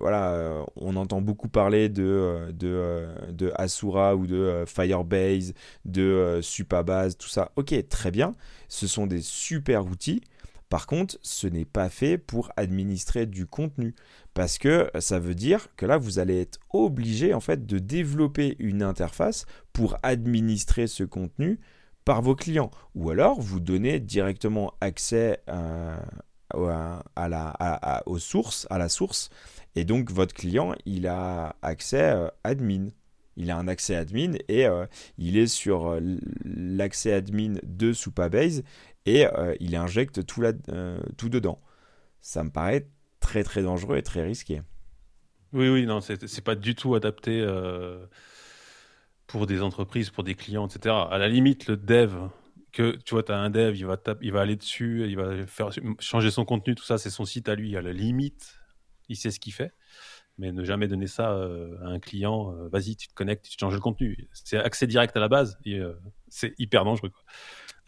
voilà, on entend beaucoup parler de, de, Asura ou de Firebase, de Supabase, tout ça. Ok, très bien. Ce sont des super outils. Par contre, ce n'est pas fait pour administrer du contenu parce que ça veut dire que là vous allez être obligé en fait de développer une interface pour administrer ce contenu par vos clients ou alors vous donnez directement accès euh, à, la, aux sources, à la source et donc votre client il a accès euh, admin il a un accès admin et euh, il est sur l'accès admin de Supabase et euh, il injecte tout, euh, tout dedans. Ça me paraît très très dangereux et très risqué. Oui, oui, non, c'est pas du tout adapté euh, pour des entreprises, pour des clients, etc. À la limite, le dev, que tu vois, tu as un dev, il va, il va aller dessus, il va faire changer son contenu, tout ça, c'est son site à lui. À la limite, il sait ce qu'il fait. Mais ne jamais donner ça à un client, vas-y, tu te connectes, tu changes le contenu. C'est accès direct à la base et c'est hyper dangereux.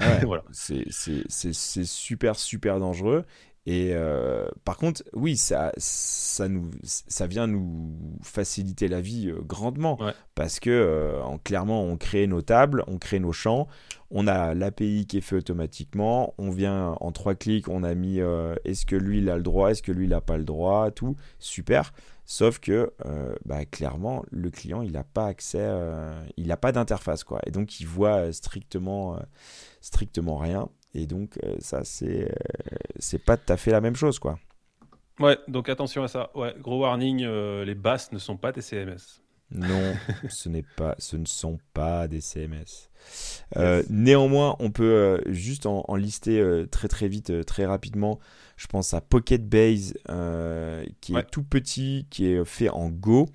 *laughs* Voilà. C'est super, super dangereux. Et euh, par contre, oui, ça, ça, nous, ça vient nous faciliter la vie euh, grandement. Parce que, euh, en, clairement, on crée nos tables, on crée nos champs, on a l'API qui est fait automatiquement, on vient en trois clics, on a mis est-ce que lui il a le droit, est-ce que lui il n'a pas le droit, tout. Super. Sauf que, bah, clairement, le client, il n'a pas accès, il n'a pas d'interface. quoi. Et donc, il voit strictement strictement rien. Et donc, euh, ça, c'est euh, c'est pas tout à fait la même chose, quoi. Ouais, donc attention à ça. Ouais, gros warning, euh, les basses ne sont pas des CMS. Non, *laughs* ce, n'est pas, ce ne sont pas des CMS. Néanmoins, on peut juste en, lister très très vite, très rapidement. Je pense à Pocket Base, qui est tout petit, qui est fait en Go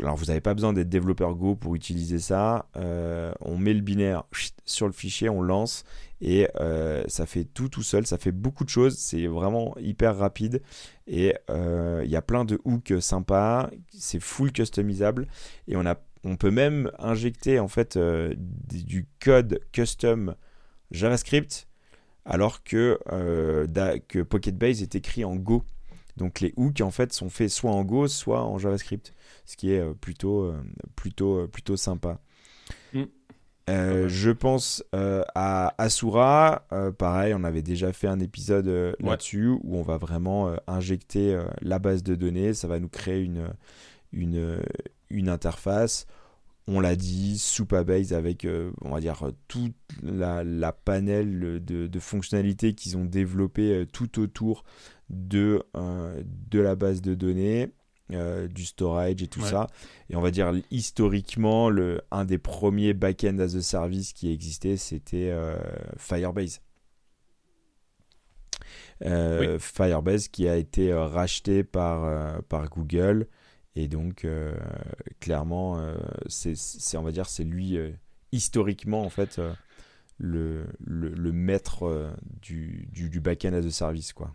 alors vous n'avez pas besoin d'être développeur Go pour utiliser ça. Euh, on met le binaire sur le fichier, on lance et euh, ça fait tout tout seul. Ça fait beaucoup de choses. C'est vraiment hyper rapide et euh, il y a plein de hooks sympas. C'est full customisable et on a on peut même injecter en fait euh, du code custom JavaScript alors que, euh, que Pocket Base est écrit en Go. Donc les hooks en fait sont faits soit en Go, soit en JavaScript, ce qui est euh, plutôt, plutôt, plutôt sympa. Mm. je pense à Asura, pareil, on avait déjà fait un épisode là-dessus où on va vraiment injecter la base de données, ça va nous créer une, une, une interface on l'a dit, Supabase avec, euh, on va dire, toute la, la panel de, fonctionnalités qu'ils ont développé euh, tout autour de, euh, de la base de données, du storage et tout ça. Et on va dire, historiquement, le, un des premiers back-end as a service qui existait, c'était Firebase. Firebase qui a été racheté par, par Google et donc, euh, clairement, euh, c'est, on va dire, c'est lui, euh, historiquement, en fait, le, le, maître du, du, du back-end as a service, quoi.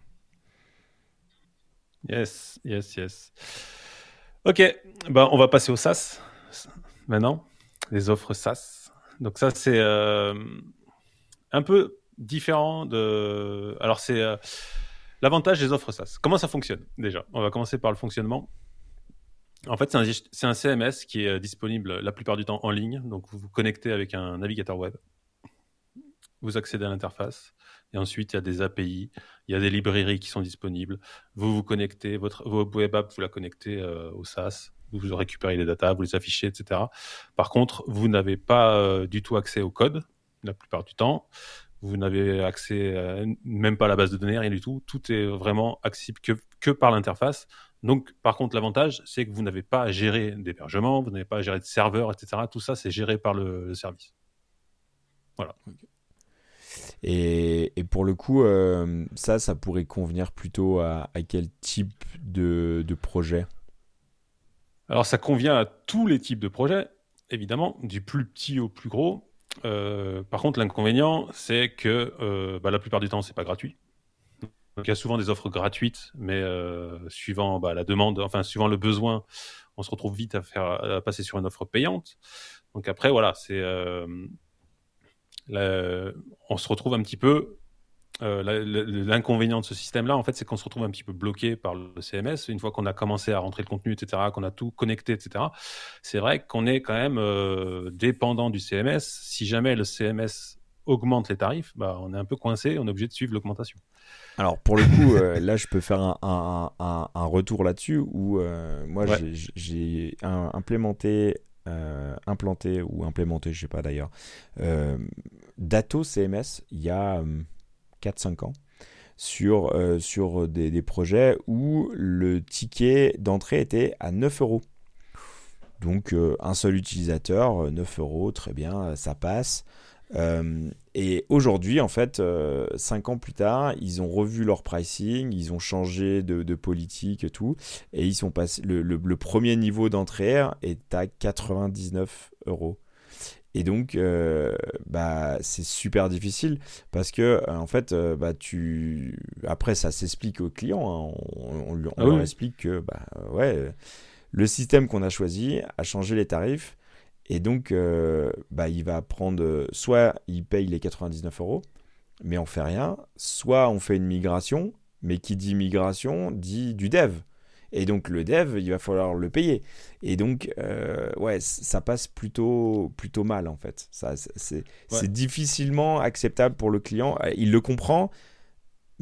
Yes, yes, yes. Ok, bah, on va passer au SaaS maintenant, les offres SaaS. Donc ça, c'est un peu différent de... Alors c'est l'avantage des offres SaaS. Comment ça fonctionne déjà? On va commencer par le fonctionnement. En fait, c'est un, CMS qui est euh, disponible la plupart du temps en ligne. Donc, vous vous connectez avec un navigateur web. Vous accédez à l'interface. Et ensuite, il y a des API, il y a des librairies qui sont disponibles. Vous vous connectez, votre web app, vous la connectez euh, au SaaS. Vous récupérez les datas, vous les affichez, etc. Par contre, vous n'avez pas euh, du tout accès au code la plupart du temps. Vous n'avez accès même pas à la base de données, rien du tout. Tout est vraiment accessible que, que par l'interface. Donc, par contre, l'avantage, c'est que vous n'avez pas à gérer d'hébergement, vous n'avez pas à gérer de serveur, etc. Tout ça, c'est géré par le, service. Voilà. Et, pour le coup, euh, ça, ça pourrait convenir plutôt à, quel type de, projet? Alors, ça convient à tous les types de projets, évidemment, du plus petit au plus gros. Euh, par contre, l'inconvénient, c'est que euh, bah, la plupart du temps, c'est pas gratuit. Donc il y a souvent des offres gratuites, mais euh, suivant bah, la demande, enfin suivant le besoin, on se retrouve vite à passer sur une offre payante. Donc après voilà, c'est euh, on se retrouve un petit peu euh, l'inconvénient de ce système-là, en fait, c'est qu'on se retrouve un petit peu bloqué par le CMS. Une fois qu'on a commencé à rentrer le contenu, etc., qu'on a tout connecté, etc., c'est vrai qu'on est quand même dépendant du CMS. Si jamais le CMS augmente les tarifs, bah, on est un peu coincé, on est obligé de suivre l'augmentation. Alors pour le coup, euh, là je peux faire un, retour là-dessus où euh, moi j'ai implémenté, euh, implanté ou implémenté, je sais pas d'ailleurs, Dato CMS il y a 4-5 ans sur, sur des, des, projets où le ticket d'entrée était à 9 euros. Donc un seul utilisateur, 9 euros, très bien, ça passe. Euh, et aujourd'hui, en fait, euh, cinq ans plus tard, ils ont revu leur pricing, ils ont changé de, politique et tout, et ils sont passés. Le, premier niveau d'entrée est à 99 euros. Et donc, euh, bah, c'est super difficile parce que, en fait, bah, tu... après, ça s'explique aux clients. Hein. On, ah leur explique que, bah, ouais, le système qu'on a choisi a changé les tarifs et donc, euh, bah, il va prendre, soit il paye les 99 euros, mais on fait rien, soit on fait une migration, mais qui dit migration dit du dev. Et donc le dev, il va falloir le payer. Et donc, euh, ouais, ça passe plutôt, plutôt mal en fait. Ça, c'est, difficilement acceptable pour le client. Il le comprend,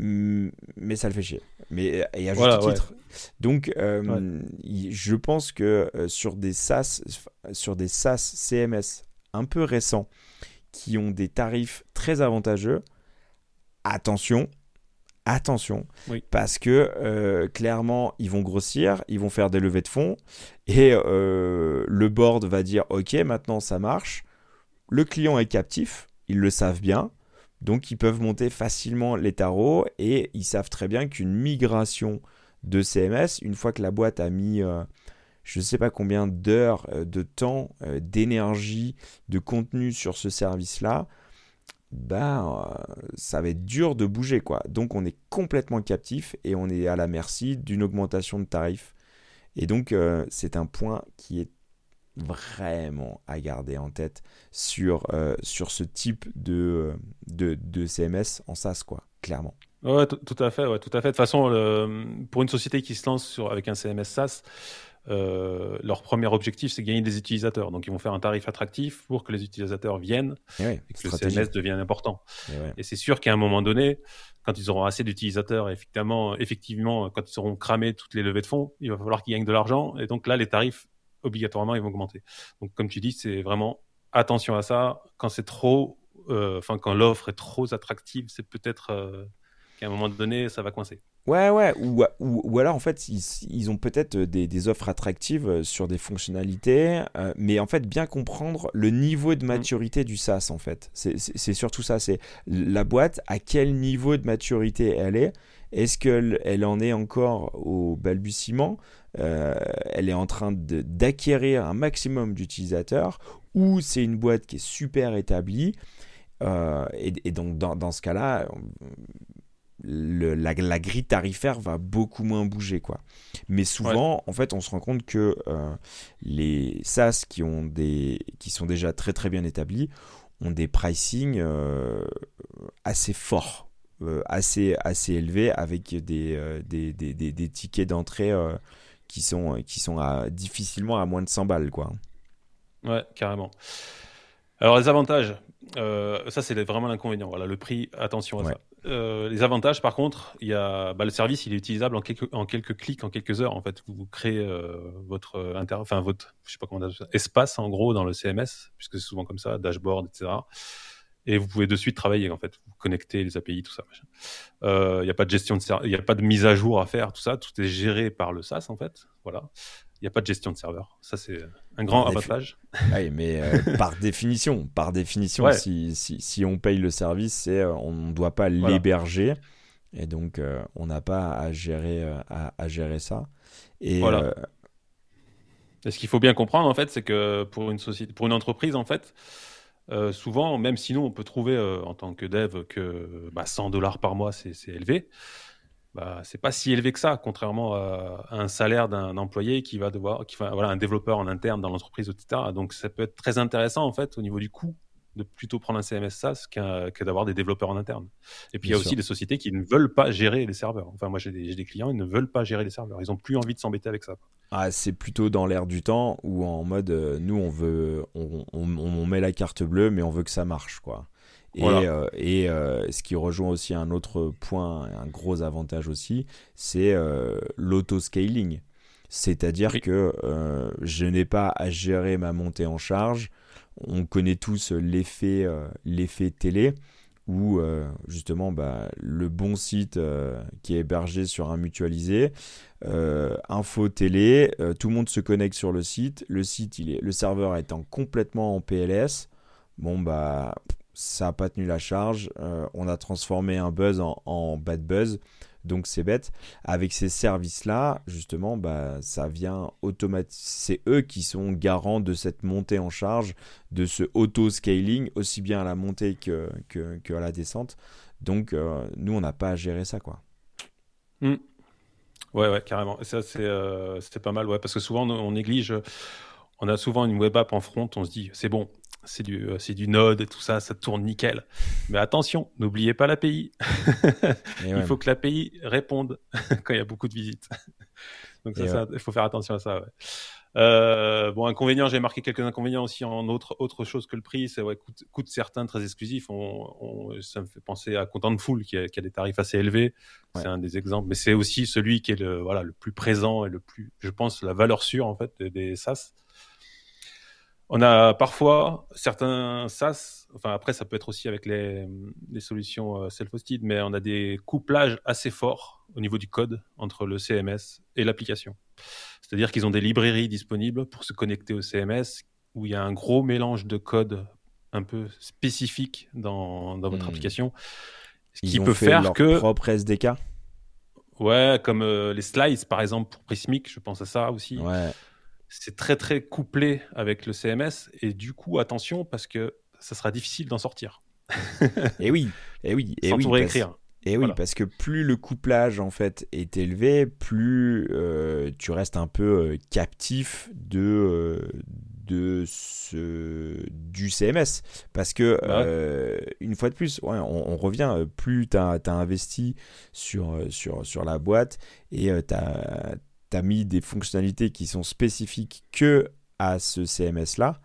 mais ça le fait chier. Mais et à juste titre. Donc, euh, je pense que euh, sur des SaaS, sur des SaaS CMS un peu récents qui ont des tarifs très avantageux, attention, attention, parce que euh, clairement, ils vont grossir, ils vont faire des levées de fonds, et le board va dire, ok, maintenant ça marche, le client est captif, ils le savent bien, donc ils peuvent monter facilement les tarots et ils savent très bien qu'une migration de CMS, une fois que la boîte a mis euh, je ne sais pas combien d'heures, euh, de temps, euh, d'énergie, de contenu sur ce service-là, bah, ça va être dur de bouger. quoi. Donc on est complètement captif et on est à la merci d'une augmentation de tarifs. Et donc c'est un point qui est vraiment à garder en tête sur, euh, sur ce type de, de, de, CMS en SaaS, quoi, clairement. Ouais, tout à fait, ouais, tout à fait. De toute façon, pour une société qui se lance sur, avec un CMS SaaS, euh, leur premier objectif, c'est gagner des utilisateurs. Donc, ils vont faire un tarif attractif pour que les utilisateurs viennent et, que le CMS devienne important. Et, c'est sûr qu'à un moment donné, quand ils auront assez d'utilisateurs, effectivement, effectivement, quand ils auront cramé toutes les levées de fonds, il va falloir qu'ils gagnent de l'argent. Et donc là, les tarifs, obligatoirement, ils vont augmenter. Donc, comme tu dis, c'est vraiment attention à ça. Quand c'est trop, euh, enfin, quand l'offre est trop attractive, c'est peut-être euh, qu'à un moment donné, ça va coincer. Ouais, ouais, ou, ou, alors en fait, ils, ont peut-être des, offres attractives euh, sur des fonctionnalités, euh, mais en fait, bien comprendre le niveau de mm. maturité du SaaS, en fait. C'est surtout ça, c'est la boîte, à quel niveau de maturité elle est? Est-ce qu'elle en est encore au balbutiement? Euh, Elle est en train d'acquérir un maximum d'utilisateurs Ou c'est une boîte qui est super établie et, donc, dans, dans ce cas-là, la, grille tarifaire va beaucoup moins bouger quoi. Mais souvent, en fait, on se rend compte que euh, les SaaS qui ont des qui sont déjà très très bien établis ont des pricing euh, assez forts, euh, assez assez élevés avec des des, des, des, tickets d'entrée qui sont qui sont à, difficilement à moins de 100 balles quoi. Ouais, carrément. Alors les avantages, ça c'est vraiment l'inconvénient. Voilà, le prix, attention à ça. Euh, les avantages, par contre, il y a bah, le service, il est utilisable en quelques, en quelques clics, en quelques heures. En fait, vous créez euh, votre inter, enfin votre, je sais pas comment dire, espace en gros dans le CMS, puisque c'est souvent comme ça, dashboard, etc. Et vous pouvez de suite travailler en fait, vous connectez les API, tout ça. Euh, il n'y a pas de gestion de, il y a pas de mise à jour à faire, tout ça, tout est géré par le SaaS en fait. Voilà il n'y a pas de gestion de serveur. Ça, c'est un grand avantage. *laughs* Oui, mais euh, par définition, par définition si, si, si, on paye le service, euh, on ne doit pas l'héberger. Et donc, euh, on n'a pas à gérer, à, à, gérer ça. Et, voilà. ce qu'il faut bien comprendre, en fait, c'est que pour une, société, pour une entreprise, en fait, souvent, même sinon, on peut trouver en tant que dev que bah, 100 dollars par mois, c'est élevé bah, c'est pas si élevé que ça, contrairement à, un salaire d'un employé qui va devoir, qui voilà, un développeur en interne dans l'entreprise, etc. Donc ça peut être très intéressant en fait au niveau du coût de plutôt prendre un CMS SaaS que d'avoir des développeurs en interne. Et puis il y a aussi des sociétés qui ne veulent pas gérer les serveurs. Enfin moi j'ai des, des, clients, ils ne veulent pas gérer les serveurs. Ils ont plus envie de s'embêter avec ça. Ah, c'est plutôt dans l'air du temps où en mode euh, nous on veut, on, on, on, met la carte bleue mais on veut que ça marche quoi. Et, euh, et euh, ce qui rejoint aussi un autre point, un gros avantage aussi, c'est l'auto-scaling. C'est-à-dire que je n'ai pas à gérer ma montée en charge. On connaît tous l'effet l'effet télé où justement bah, le bon site qui est hébergé sur un mutualisé, info télé, tout le monde se connecte sur le site, le site il est, le serveur étant complètement en PLS, bon bah ça n'a pas tenu la charge. Euh, on a transformé un buzz en, bad buzz. Donc c'est bête. Avec ces services-là, justement, bah, ça vient automatiquement. C'est eux qui sont garants de cette montée en charge, de ce auto-scaling, aussi bien à la montée que, que, à la descente. Donc euh, nous, on n'a pas à gérer ça, quoi. Hmm. Ouais, ouais, carrément. Ça, c'est euh, pas mal, ouais, parce que souvent, on, néglige. On a souvent une web app en front, on se dit, c'est bon, c'est du, euh, du Node et tout ça, ça tourne nickel. Mais attention, n'oubliez pas l'API. *laughs* il faut que l'API réponde *laughs* quand il y a beaucoup de visites. Donc ça, il faut faire attention à ça. Euh, bon, inconvénient, j'ai marqué quelques inconvénients aussi en autre, autre chose que le prix. C'est ouais, coût, certains très exclusifs. On, ça me fait penser à Contentful qui a, qui a des tarifs assez élevés. C'est un des exemples, mais c'est aussi celui qui est le, voilà, le plus présent et le plus, je pense, la valeur sûre en fait des, des SaaS. On a parfois certains SaaS, enfin après ça peut être aussi avec les, solutions euh, self-hosted, mais on a des couplages assez forts au niveau du code entre le CMS et l'application. C'est-à-dire qu'ils ont des librairies disponibles pour se connecter au CMS où il y a un gros mélange de code un peu spécifique dans, votre hmm. application. Ce qui peut faire leur que. propre SDK Ouais, comme euh, les slides par exemple pour Prismic, je pense à ça aussi. Ouais c'est très très couplé avec le CMS et du coup attention parce que ça sera difficile d'en sortir. *laughs* et oui, et oui, et oui. réécrire. Et oui, parce que plus le couplage en fait est élevé, plus euh, tu restes un peu euh, captif de, euh, de ce, du CMS. Parce que, euh, une fois de plus, on, revient, plus tu as, investi sur, sur, sur la boîte et tu as, as, mis des fonctionnalités qui sont spécifiques que à ce CMS-là,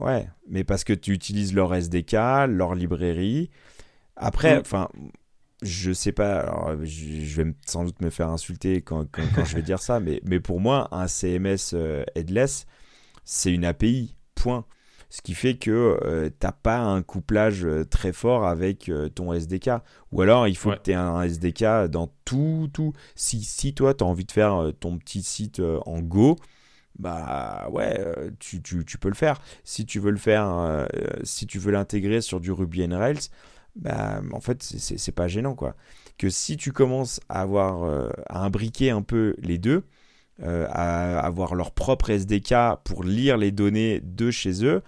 ouais, mais parce que tu utilises leur SDK, leur librairie. Après, mm. enfin, je sais pas, alors, je, vais sans doute me faire insulter quand, quand, je vais dire ça, mais, mais pour moi, un CMS euh, headless, c'est une API, point. Ce qui fait que tu euh, t'as pas un couplage euh, très fort avec ton SDK. Ou alors, il faut que tu aies un SDK dans tout, tout. Si, si toi, tu as envie de faire ton petit site en Go, bah ouais, tu, tu, tu, peux le faire. Si tu veux le faire, si tu veux l'intégrer sur du Ruby on Rails, bah, en fait, c'est pas gênant, quoi. Que si tu commences à avoir, euh, à imbriquer un peu les deux, euh, à avoir leur propre SDK pour lire les données de chez eux,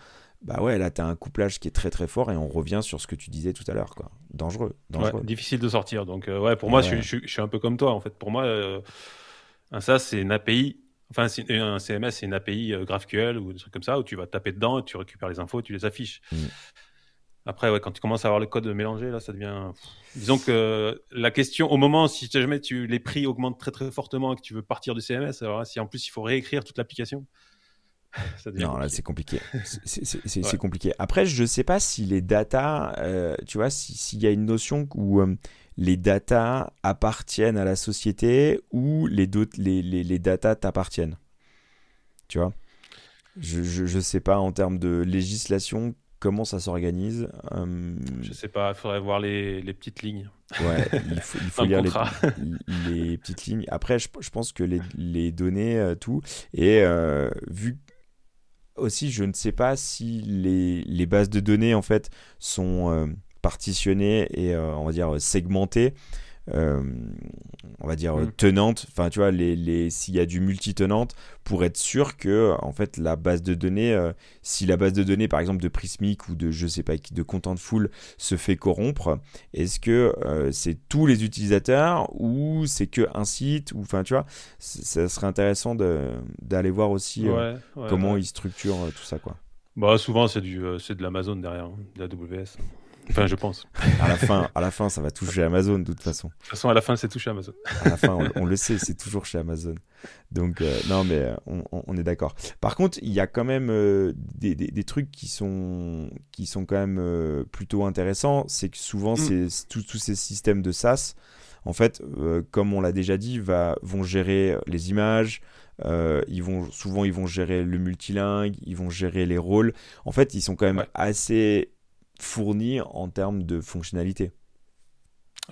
bah ouais, là, tu as un couplage qui est très très fort et on revient sur ce que tu disais tout à l'heure, quoi. Dangereux. dangereux. difficile de sortir. Donc, euh, ouais, pour moi, je, je, suis un peu comme toi, en fait. Pour moi, un SaaS, c'est une API. Enfin, un CMS, c'est une API GraphQL ou des trucs comme ça où tu vas taper dedans, tu récupères les infos, tu les affiches. Mm. Après, ouais, quand tu commences à avoir le code mélangé, là, ça devient. Disons que la question, au moment, si jamais tu, les prix augmentent très très fortement et que tu veux partir du CMS, alors si en plus il faut réécrire toute l'application, *laughs* ça. Non, là, c'est compliqué. C'est compliqué. Après, je ne sais pas si les data, euh, tu vois, s'il y a une notion où euh, les data appartiennent à la société ou les, les, les, les data t'appartiennent. Tu vois? Je ne sais pas en termes de législation comment ça s'organise euh... Je sais pas, il faudrait voir les, les, petites lignes. Ouais, *laughs* il faut, il faut lire les, les, petites lignes. Après, je, je pense que les, *laughs* les données, euh, tout, et euh, vu aussi, je ne sais pas si les, bases de données, en fait, sont euh, partitionnées et, on va dire, segmentées. Euh, on va dire, mm. tenante, enfin, tu vois, les, les, s'il y a du multi-tenante, pour être sûr que, en fait, la base de données, euh, si la base de données, par exemple, de Prismic ou de, je sais pas, de Contentful se fait corrompre, est-ce que euh, c'est tous les utilisateurs ou c'est que un site ou, enfin, tu vois, ça serait intéressant d'aller voir aussi comment ils structurent tout ça, quoi. Bah, souvent, c'est du, c'est de l'Amazon derrière, hein, de la WS. Enfin, je pense. *laughs* À la fin, à la fin, ça va toucher Amazon de toute façon. De toute façon, à la fin, c'est touché Amazon. À la fin, on, le *laughs* sait, c'est toujours chez Amazon. Donc, euh, non, mais euh, on, on, est d'accord. Par contre, il y a quand même euh, des, des, des, trucs qui sont, qui sont quand même plutôt intéressants. C'est que souvent, mm. tous ces systèmes de SaaS, en fait, comme on l'a déjà dit, va, vont gérer les images. ils vont souvent ils vont gérer le multilingue, ils vont gérer les rôles. En fait, ils sont quand même assez fourni en termes de fonctionnalité.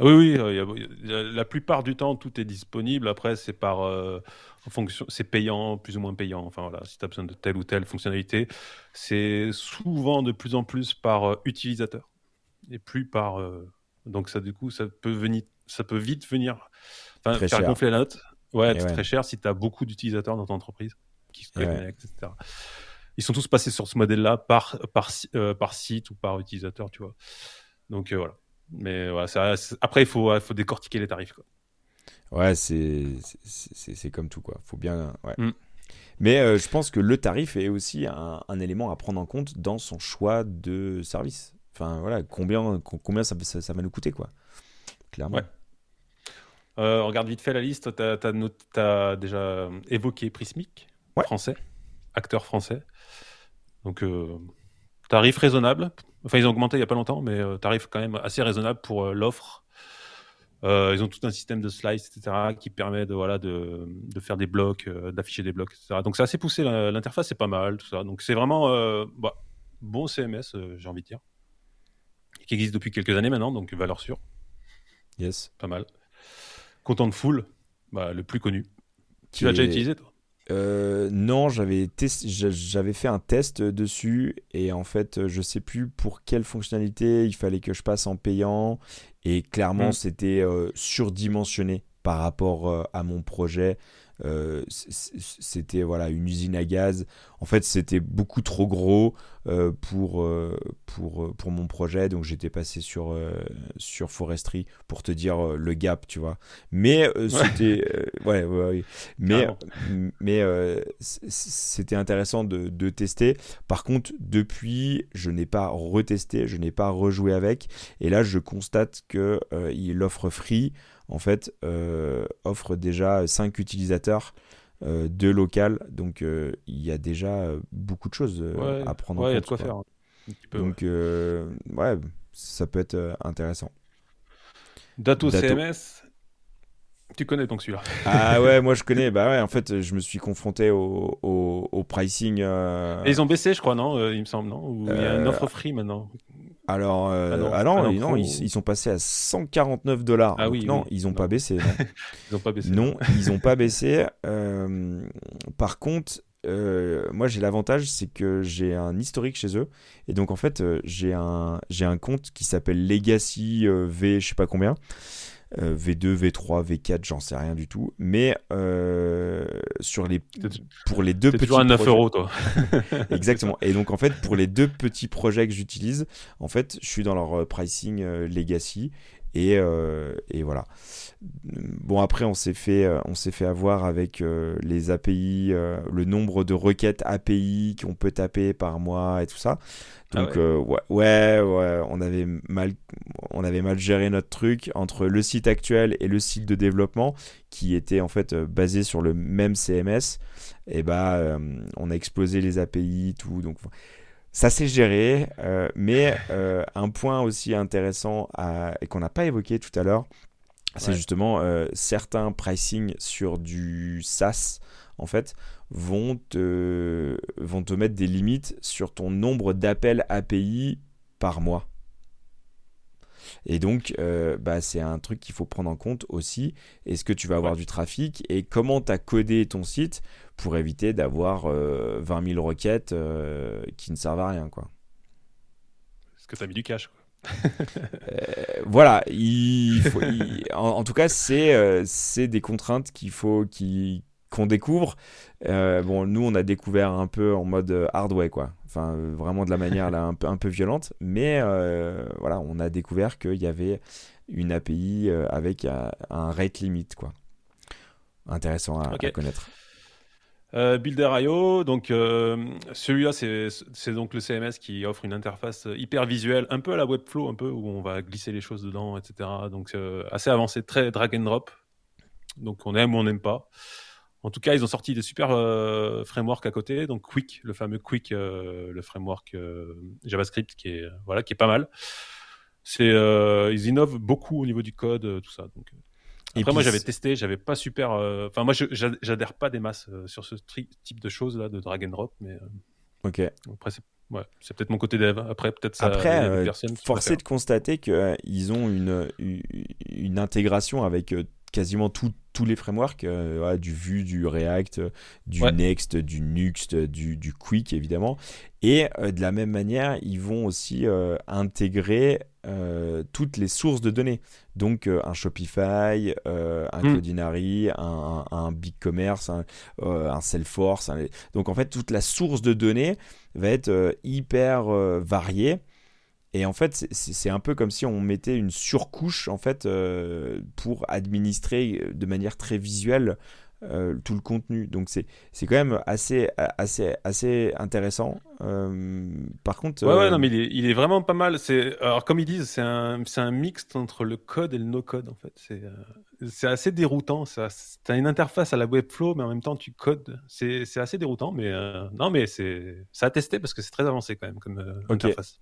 Oui, oui, euh, la plupart du temps, tout est disponible. Après, c'est par euh, en fonction, c'est payant, plus ou moins payant. Enfin voilà, si tu as besoin de telle ou telle fonctionnalité, c'est souvent de plus en plus par euh, utilisateur et plus par. donc ça, du coup, ça peut venir, ça peut vite venir, faire gonfler la note. Ouais, c'est très cher si tu as beaucoup d'utilisateurs dans ton entreprise qui se connectent, etc ils sont tous passés sur ce modèle-là par, par, euh, par site ou par utilisateur, tu vois. Donc euh, voilà. Mais voilà, ça, après, il faut, faut décortiquer les tarifs. Quoi. Ouais, c'est comme tout, quoi. Faut bien. Ouais. Mm. Mais euh, je pense que le tarif est aussi un, un, élément à prendre en compte dans son choix de service. Enfin, voilà, combien, combien ça, ça, va nous coûter, quoi. Clairement. Ouais. regarde vite fait la liste. Tu as, as, déjà évoqué Prismic, français, acteur français. Donc, euh, tarif raisonnable. Enfin, ils ont augmenté il n'y a pas longtemps, mais euh, tarif quand même assez raisonnable pour euh, l'offre. ils ont tout un système de slice, etc., qui permet de, voilà, de, de faire des blocs, d'afficher des blocs, etc. Donc, c'est assez poussé. L'interface, c'est pas mal, tout ça. Donc, c'est vraiment bah, bon CMS, j'ai envie de dire, qui existe depuis quelques années maintenant, donc valeur sûre. Yes. Pas mal. Content de full, bah, le plus connu. Tu l'as déjà utilisé, toi? Euh, non, j'avais j'avais fait un test dessus et en fait, je sais plus pour quelle fonctionnalité il fallait que je passe en payant et clairement, hmm. c'était euh, surdimensionné par rapport euh, à mon projet. Euh, c'était voilà une usine à gaz. En fait, c'était beaucoup trop gros euh, pour, euh, pour, pour mon projet, donc j'étais passé sur, sur Forestry pour te dire le gap, tu vois. Mais c'était ouais, ouais, mais mais c'était intéressant de, de, tester. Par contre, depuis, je n'ai pas retesté, je n'ai pas rejoué avec, et là, je constate que il offre free en fait, euh, offre déjà 5 utilisateurs euh, de local. Donc, euh, il y a déjà beaucoup de choses à prendre en compte. il y a de quoi faire. donc, ouais. ça peut être intéressant. Dato, CMS, tu connais donc celui-là *laughs* Ah ouais, moi je *laughs* connais. Bah ouais, en fait, je me suis confronté au, au, pricing. Ils ont baissé, je crois, non Il me semble, non Ou il y a une offre free maintenant? Alors, euh, ah non, ah ah ils, sont passés à 149 dollars. Ah oui, non, ils n'ont pas baissé. *laughs* ils n'ont pas baissé. Non, ils n'ont pas baissé. Euh, par contre, euh, moi j'ai l'avantage, c'est que j'ai un historique chez eux. Et donc en fait, j'ai un, j'ai un compte qui s'appelle Legacy V, je sais pas combien. V2, V3, V4, j'en sais rien du tout. Mais euh, sur les, pour les deux petits toujours à 9 euros, toi. *laughs* *laughs* Exactement. Et donc, en fait, pour les deux petits projets que j'utilise, en fait, je suis dans leur euh, pricing euh, legacy. Et, et, voilà. Bon, après, on s'est fait, on s'est fait avoir avec les API, le nombre de requêtes API qu'on peut taper par mois et tout ça. Ah Donc euh, ouais. ouais. ouais, on avait mal, on avait mal géré notre truc entre le site actuel et le site de développement qui était en fait euh, basé sur le même CMS. Et bah, euh, on a explosé les API, tout. Donc ça s'est géré, mais un point aussi intéressant et qu'on n'a pas évoqué tout à l'heure, c'est justement certains pricing sur du SaaS en fait, vont te, vont te mettre des limites sur ton nombre d'appels API par mois. Et donc, euh, bah, c'est un truc qu'il faut prendre en compte aussi. Est-ce que tu vas avoir du trafic et comment tu as codé ton site pour éviter d'avoir 20 euh, 000 requêtes euh, qui ne servent à rien quoi? Est-ce que tu as mis du cash voilà, il faut, en, en, tout cas, c'est des contraintes qu'il faut, qui, qu'on découvre. Euh, bon, nous, on a découvert un peu en mode euh, hardware, quoi. Enfin, vraiment de la manière là, un, peu, un peu violente. Mais euh, voilà, on a découvert qu'il y avait une API avec un, rate limit, quoi. Intéressant à, connaître. Builder.io, donc celui-là c'est donc le CMS qui offre une interface hyper visuelle, un peu à la Webflow, un peu où on va glisser les choses dedans, etc. Donc assez avancé, très drag and drop. Donc on aime ou on n'aime pas. En tout cas, ils ont sorti des super euh, frameworks à côté. Donc Quick, le fameux Quick, euh, le framework euh, JavaScript qui est voilà, qui est pas mal. C'est ils innovent beaucoup au niveau du code, tout ça. Donc après, moi, j'avais testé, j'avais pas super. Enfin, moi, j'adhère pas des masses sur ce type de choses là, de drag and drop, mais. ok. Après, c'est ouais, peut-être mon côté dev. Après, peut-être ça. Après, forcé de constater qu'ils ont une, une, intégration avec quasiment tous les frameworks, euh, du Vue, du React, du Next, du Nuxt, du, du, Quick évidemment. Et euh, de la même manière, ils vont aussi euh, intégrer toutes les sources de données. Donc un Shopify, un hmm. Cloudinary, un, un, BigCommerce, un, un Salesforce. Donc en fait, toute la source de données va être hyper variée. Et en fait, c'est un peu comme si on mettait une surcouche en fait euh, pour administrer euh, de manière très visuelle euh, tout le contenu. Donc c'est quand même assez assez assez intéressant. par contre, ouais, ouais, non, mais il est, il est vraiment pas mal. C'est alors comme ils disent, c'est un c'est un mix entre le code et le no code en fait. C'est c'est assez déroutant. Tu as une interface à la Webflow, mais en même temps tu codes. C'est assez déroutant, mais non, mais c'est ça a testé parce que c'est très avancé quand même comme interface.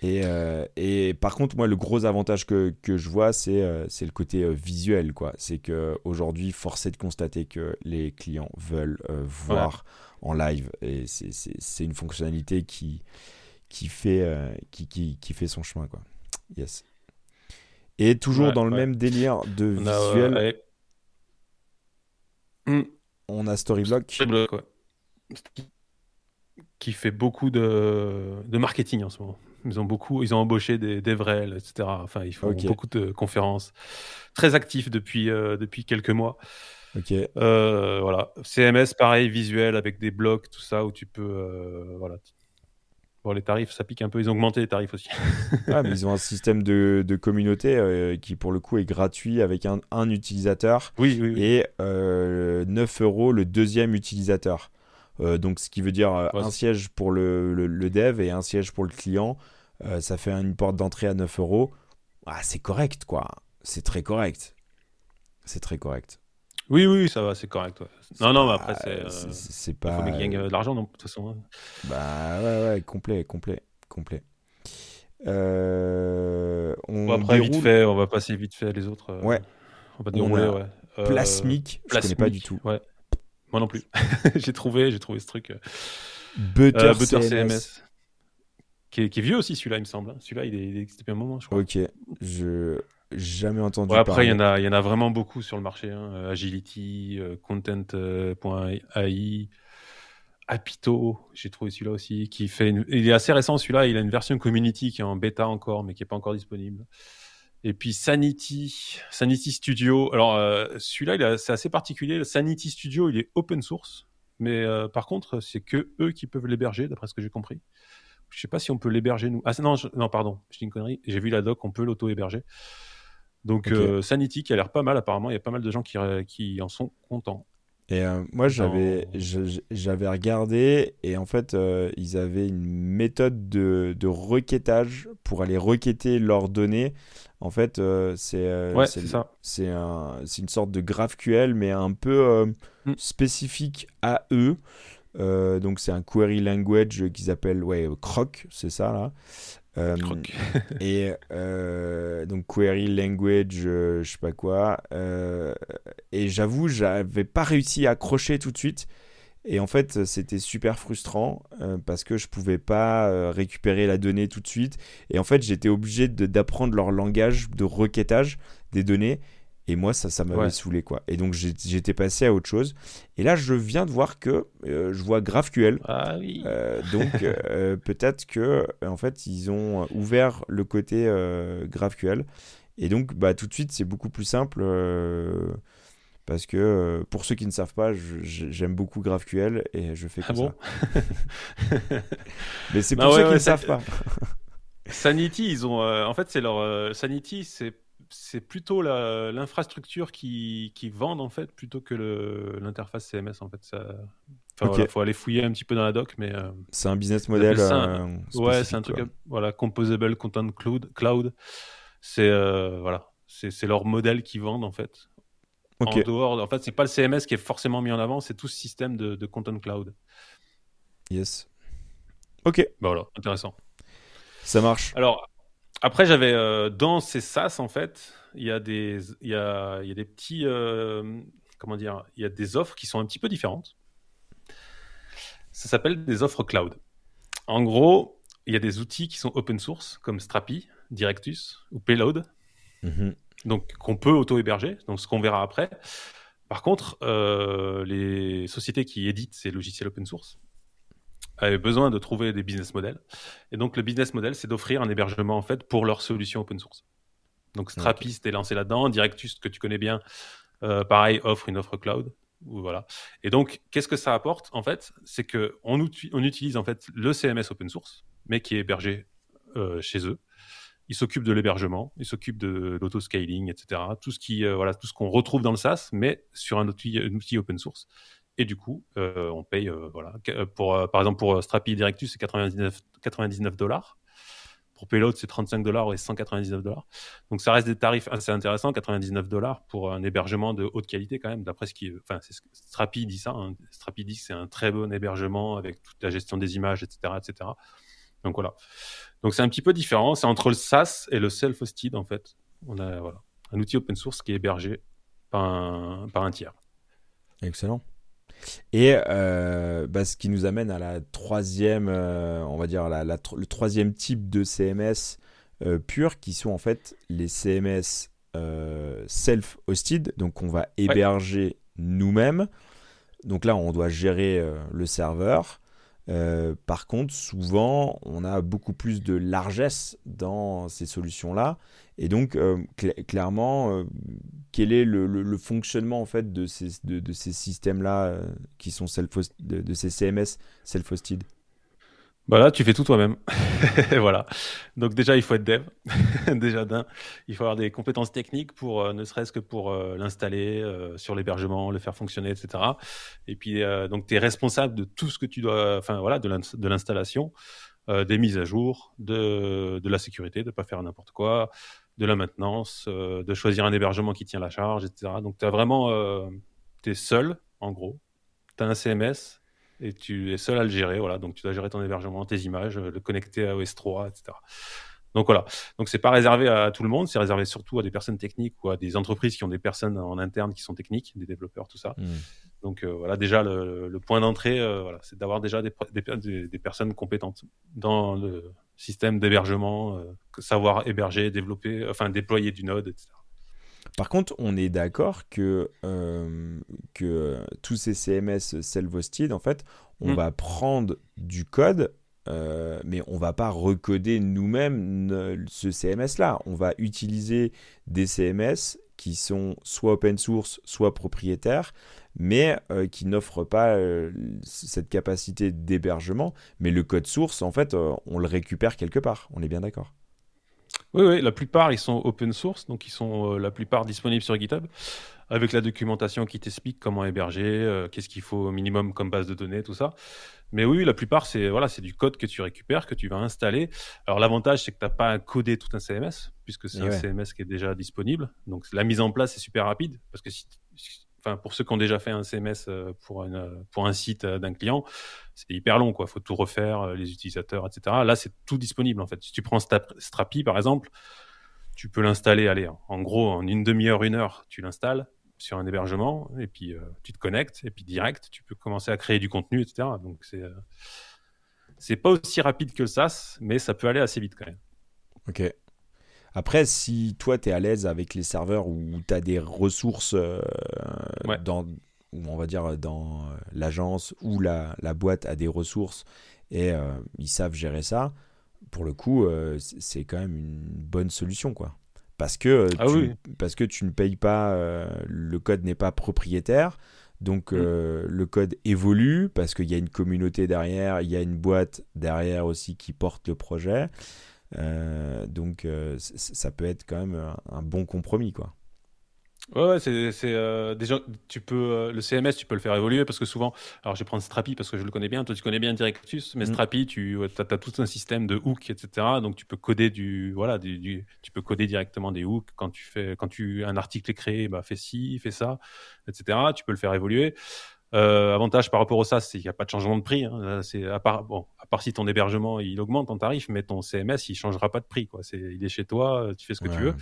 Et, euh, et, par contre, moi, le gros avantage que, que je vois, c'est euh, c'est le côté euh, visuel. quoi. C'est qu'aujourd'hui, force est de constater que les clients veulent voir en live. Et c'est une fonctionnalité qui, qui, fait, qui, qui, qui, fait son chemin. Quoi. Yes. Et toujours dans le même délire de visuel, hmm. on a Storyblock. Storyblock qui fait beaucoup de, de marketing en ce moment. Ils ont beaucoup, ils ont embauché des DevRel, etc. Enfin, ils font beaucoup de conférences. Très actifs depuis, euh, depuis quelques mois. Ok. Euh, voilà. CMS, pareil, visuel avec des blocs, tout ça, où tu peux. euh, voilà. Bon, les tarifs, ça pique un peu. Ils ont augmenté les tarifs aussi. *laughs* Ah, mais ils ont un système de, de communauté euh, qui, pour le coup, est gratuit avec un, un utilisateur Oui, oui, oui. et euh, 9 euros le deuxième utilisateur. Euh, donc, ce qui veut dire euh, Ouais, un siège pour le, le- le dev et un siège pour le client. Euh, ça fait une porte d'entrée à 9 euros. Ah, c'est correct, quoi. C'est très correct. C'est très correct. Oui, oui, ça va, c'est correct. ouais. Non, non, mais après, c'est. euh, c'est- c'est Il pas. faut euh, de l'argent, donc, de toute façon. hein. Bah ouais, ouais, complet, complet, complet. Euh, on Bon, après, vite fait, on va passer vite fait les autres. euh, Ouais. On va dérouler, ouais. Plasmic, je connais pas du tout. Ouais. Moi non plus. *laughs* j'ai trouvé, j'ai trouvé ce truc. euh, Butter, euh, Butter CMS. CMS. Qui est, qui est vieux aussi, celui-là, il me semble. hein. Celui-là, il, est- il existe depuis un moment, je crois. Ok, je jamais entendu Ouais, après, il y, parler. en a, il y en a vraiment beaucoup sur le marché. hein. Euh, Agility, euh, Content.ai, Apito, j'ai trouvé celui-là aussi. Qui fait une- Il est assez récent, celui-là. Il a une version community qui est en bêta encore, mais qui n'est pas encore disponible. Et puis Sanity, Sanity Studio. Alors, euh, celui-là, il est- c'est assez particulier. Sanity Studio, il est open source. Mais euh, par contre, c'est que eux qui peuvent l'héberger, d'après ce que j'ai compris. Je sais pas si on peut l'héberger, nous. Ah, non, je- non, pardon, je dis une connerie. J'ai vu la doc, on peut l'auto-héberger. Donc, euh, Sanity qui a l'air pas mal, apparemment. Il y a pas mal de gens qui, qui en sont contents. Et euh, moi, j'avais regardé et en fait, euh, ils avaient une méthode de, de requêtage pour aller requêter leurs données. En fait, euh, c'est euh, Ouais, c'est un, une sorte de GraphQL, mais un peu euh, Mm. spécifique à eux. Donc, c'est un query language qu'ils appellent ouais, Croc, c'est ça là. Croc. *laughs* et donc query language, je sais pas quoi. Et j'avoue, j'avais pas réussi à accrocher tout de suite. Et en fait, c'était super frustrant euh, parce que je pouvais pas euh, récupérer la donnée tout de suite. Et en fait, j'étais obligé d'apprendre leur langage de requêtage des données. Et moi, ça, ça m'avait Ouais. saoulé, quoi. Et donc, j'étais passé à autre chose. Et là, je viens de voir que euh, je vois GraphQL. Ah oui. Donc *laughs* peut-être que en fait ils ont ouvert le côté GraphQL et donc bah tout de suite c'est beaucoup plus simple parce que euh, pour ceux qui ne savent pas j'aime beaucoup GraphQL et je fais que Ah bon ça. *laughs* Mais c'est Bah pour ouais, ceux qui ouais, ne savent pas. *laughs* Sanity, ils ont. euh, en fait, c'est leur. euh, Sanity, c'est. C'est plutôt l'infrastructure qui, qui vendent en fait plutôt que l'interface CMS en fait. Ça... Enfin, voilà, faut aller fouiller un petit peu dans la doc, mais euh, C'est un business model. euh, ouais, c'est un truc quoi. voilà composable content cloud. Cloud, c'est euh, voilà, c'est c'est leur modèle qu'ils vendent en fait. En dehors, en fait, c'est pas le CMS qui est forcément mis en avant, c'est tout ce système de, de content cloud. Yes. Ok, Bah voilà, intéressant. ça marche. Alors, après, j'avais euh, dans ces SaaS, en fait, il y a des, y a, y a des petits, euh, comment dire, il y a des offres qui sont un petit peu différentes. Ça s'appelle des offres cloud. En gros, il y a des outils qui sont open source, comme Strapi, Directus ou Payload, Mhm. Donc qu'on peut auto-héberger, donc ce qu'on verra après. Par contre, euh, les sociétés qui éditent ces logiciels open source avaient besoin de trouver des business models. Et donc le business model, c'est d'offrir un hébergement en fait pour leur solution open source. Donc Strapi c'était lancé là-dedans, Directus que tu connais bien, euh, pareil offre une offre cloud. Ou Voilà. Et donc, qu'est-ce que ça apporte en fait? C'est que on, outi- on utilise en fait le CMS open source, mais qui est hébergé euh, chez eux. Ils s'occupent de l'hébergement, ils s'occupent de l'autoscaling, etc. Tout ce qui, euh, voilà, tout ce qu'on retrouve dans le SaaS, mais sur un outil, open source. Et du coup, euh, on paye, euh, voilà, pour, par exemple pour Strapi Directus, c'est 99 99 dollars. Pour Payload, c'est 35 dollars et 199 dollars. Donc ça reste des tarifs assez intéressants, 99 dollars pour un hébergement de haute qualité quand même. D'après ce qui, enfin, Strapi dit ça. hein. Strapi dit que c'est un très bon hébergement avec toute la gestion des images, etc., etc. Donc voilà. Donc c'est un petit peu différent. C'est entre le SaaS et le self-hosted en fait. On a voilà, un outil open source qui est hébergé par un, par un tiers. Excellent. Et euh, bah, ce qui nous amène à la troisième, euh, on va dire la, le troisième type de CMS euh, pur, qui sont en fait les CMS self-hosted, donc on va héberger nous-mêmes. Donc là, on doit gérer le serveur. Par contre, souvent, on a beaucoup plus de largesse dans ces solutions-là. Et donc, clairement, quel est le, fonctionnement en fait de ces, de, ces systèmes-là qui sont self de, de ces CMS self-hosted? Bah tu fais tout toi-même. *laughs* voilà. Donc déjà, il faut être dev. *laughs* déjà il faut avoir des compétences techniques pour, euh, ne serait-ce que pour euh, l'installer euh, sur l'hébergement, le faire fonctionner, etc. Et puis donc tu es responsable de tout ce que tu dois, enfin voilà, de l'installation, des mises à jour, de, la sécurité, de pas faire n'importe quoi, de la maintenance, de choisir un hébergement qui tient la charge, etc. Donc tu vraiment, tu es seul en gros. Tu as un CMS, et tu es seul à le gérer. Voilà, donc tu dois gérer ton hébergement, tes images, le connecter à OS3, etc. Donc voilà. Donc c'est pas réservé à tout le monde, c'est réservé surtout à des personnes techniques ou à des entreprises qui ont des personnes en interne qui sont techniques, des développeurs, tout ça. Hmm. Donc euh, voilà, déjà le, point d'entrée, euh, voilà, c'est d'avoir déjà des, des, personnes compétentes dans le système d'hébergement, euh, savoir héberger, développer, enfin déployer du node, etc. Par contre, on est d'accord que, euh, que tous ces CMS self-hosted, en fait, on mm. va prendre du code, euh, mais on va pas recoder nous-mêmes ce CMS-là. On va utiliser des CMS qui sont soit open source, soit propriétaires, mais euh, qui n'offrent pas cette capacité d'hébergement. Mais le code source, en fait, on le récupère quelque part. On est bien d'accord. Oui, oui, la plupart, ils sont open source, donc ils sont euh, la plupart disponibles sur GitHub, avec la documentation qui t'explique comment héberger, euh, qu'est-ce qu'il faut au minimum comme base de données, tout ça. Mais oui, la plupart, c'est voilà, c'est du code que tu récupères, que tu vas installer. Alors l'avantage, c'est que tu n'as pas à coder tout un CMS, puisque c'est un CMS qui est déjà disponible. Donc la mise en place est super rapide, parce que si, enfin pour ceux qui ont déjà fait un CMS euh, pour, une, pour un site d'un client, c'est hyper long, quoi. Faut tout refaire, euh, les utilisateurs, etc. Là, c'est tout disponible, en fait. Si tu prends Strapi, par exemple, tu peux l'installer, allez, en gros, en une demi-heure, une heure, tu l'installes sur un hébergement, et puis euh, tu te connectes, et puis direct, tu peux commencer à créer du contenu, etc. Donc, c'est euh, c'est pas aussi rapide que le SaaS, mais ça peut aller assez vite quand même. Ok. Après, si toi, tu es à l'aise avec les serveurs où tu as des ressources dans, on va dire dans euh, l'agence ou la, boîte a des ressources et euh, ils savent gérer ça, pour le coup, euh, c'est quand même une bonne solution, quoi. Parce que, ah tu, parce que tu ne payes pas, le code n'est pas propriétaire, donc mm. le code évolue parce qu'il y a une communauté derrière, il y a une boîte derrière aussi qui porte le projet. Donc ça peut être quand même un, un bon compromis, quoi. Ouais, c'est euh, déjà tu peux euh, le CMS tu peux le faire évoluer parce que souvent alors je vais prendre Strapi parce que je le connais bien toi tu connais bien Directus mais mm. Strapi tu as, tout un système de hooks etc donc tu peux coder du voilà du, tu peux coder directement des hooks quand tu fais quand tu un article est créé bah fais ci fais ça etc tu peux le faire évoluer euh, avantage par rapport au SaaS, c'est qu'il n'y a pas de changement de prix. Hein. C'est à part bon, à part si ton hébergement il augmente en tarif, mais ton CMS il changera pas de prix quoi. C'est il est chez toi, tu fais ce que tu veux.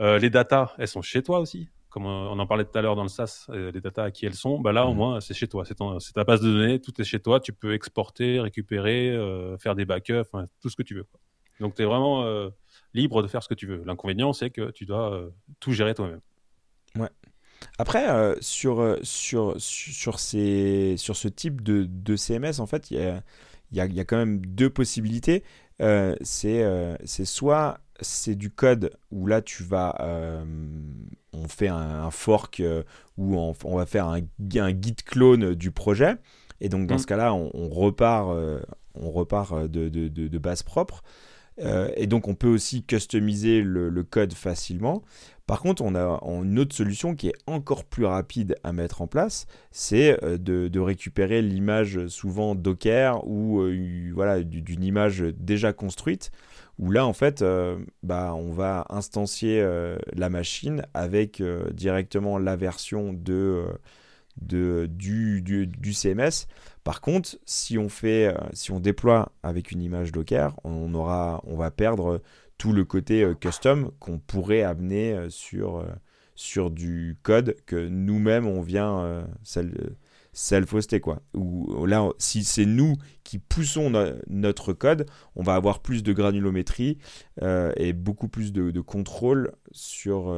Euh, les datas, elles sont chez toi aussi. Comme on en parlait tout à l'heure dans le SaaS, euh, les datas à qui elles sont, bah là au mhm. moins c'est chez toi, c'est ta base de données, tout est chez toi, tu peux exporter, récupérer, euh, faire des backups, tout ce que tu veux. Donc tu es vraiment libre de faire ce que tu veux. L'inconvénient c'est que tu dois tout gérer toi-même. Ouais. Après, sur, sur, sur, ces, sur ce type de, de CMS, en fait, il y a, y, a, y a, quand même deux possibilités. c'est soit c'est du code où là tu vas euh, on fait un, fork euh, où on, va faire un, un, git clone du projet et donc dans mm. ce cas là on, repart on repart euh, de, base propre et donc on peut aussi customiser le, code facilement par contre on a une autre solution qui est encore plus rapide à mettre en place c'est de, récupérer l'image souvent Docker ou voilà d'une image déjà construite où là, en fait, euh, bah, on va instancier euh, la machine avec euh, directement la version de, de du, du, CMS. Par contre, si on, fait, si on déploie avec une image Docker, on, aura, on va perdre tout le côté custom qu'on pourrait amener sur, sur du code que nous-mêmes, on vient self-hoster. Quoi. Ou là, si c'est nous qui poussons notre code, on va avoir plus de granulométrie euh, et beaucoup plus de, contrôle sur,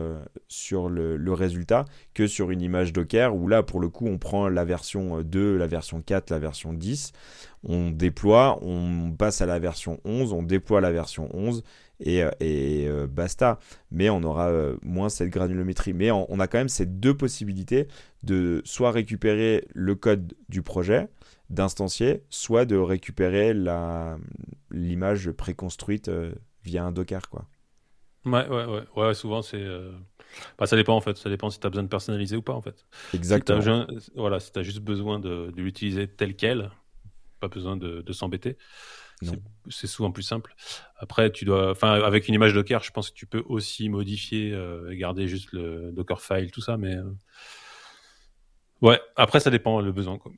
sur le, résultat que sur une image Docker où là, pour le coup, on prend la version 2, la version 4, la version 10, on déploie, on passe à la version 11, on déploie la version 11 et, et basta. Mais on aura moins cette granulométrie. Mais on, a quand même ces deux possibilités de soit récupérer le code du projet, d'instancier, soit de récupérer l'image préconstruite euh, via un Docker. Quoi. Ouais, ouais, ouais. ouais souvent, c'est. Euh, bah, ça dépend en fait. Ça dépend si tu as besoin de personnaliser ou pas en fait. Exactement. Si voilà, si tu as juste besoin de, l'utiliser tel quel, pas besoin de, s'embêter. C'est souvent plus simple. Après, tu dois, enfin, avec une image Docker, je pense que tu peux aussi modifier euh, et garder juste le Dockerfile, tout ça, mais ouais. Après, ça dépend le besoin. Quoi.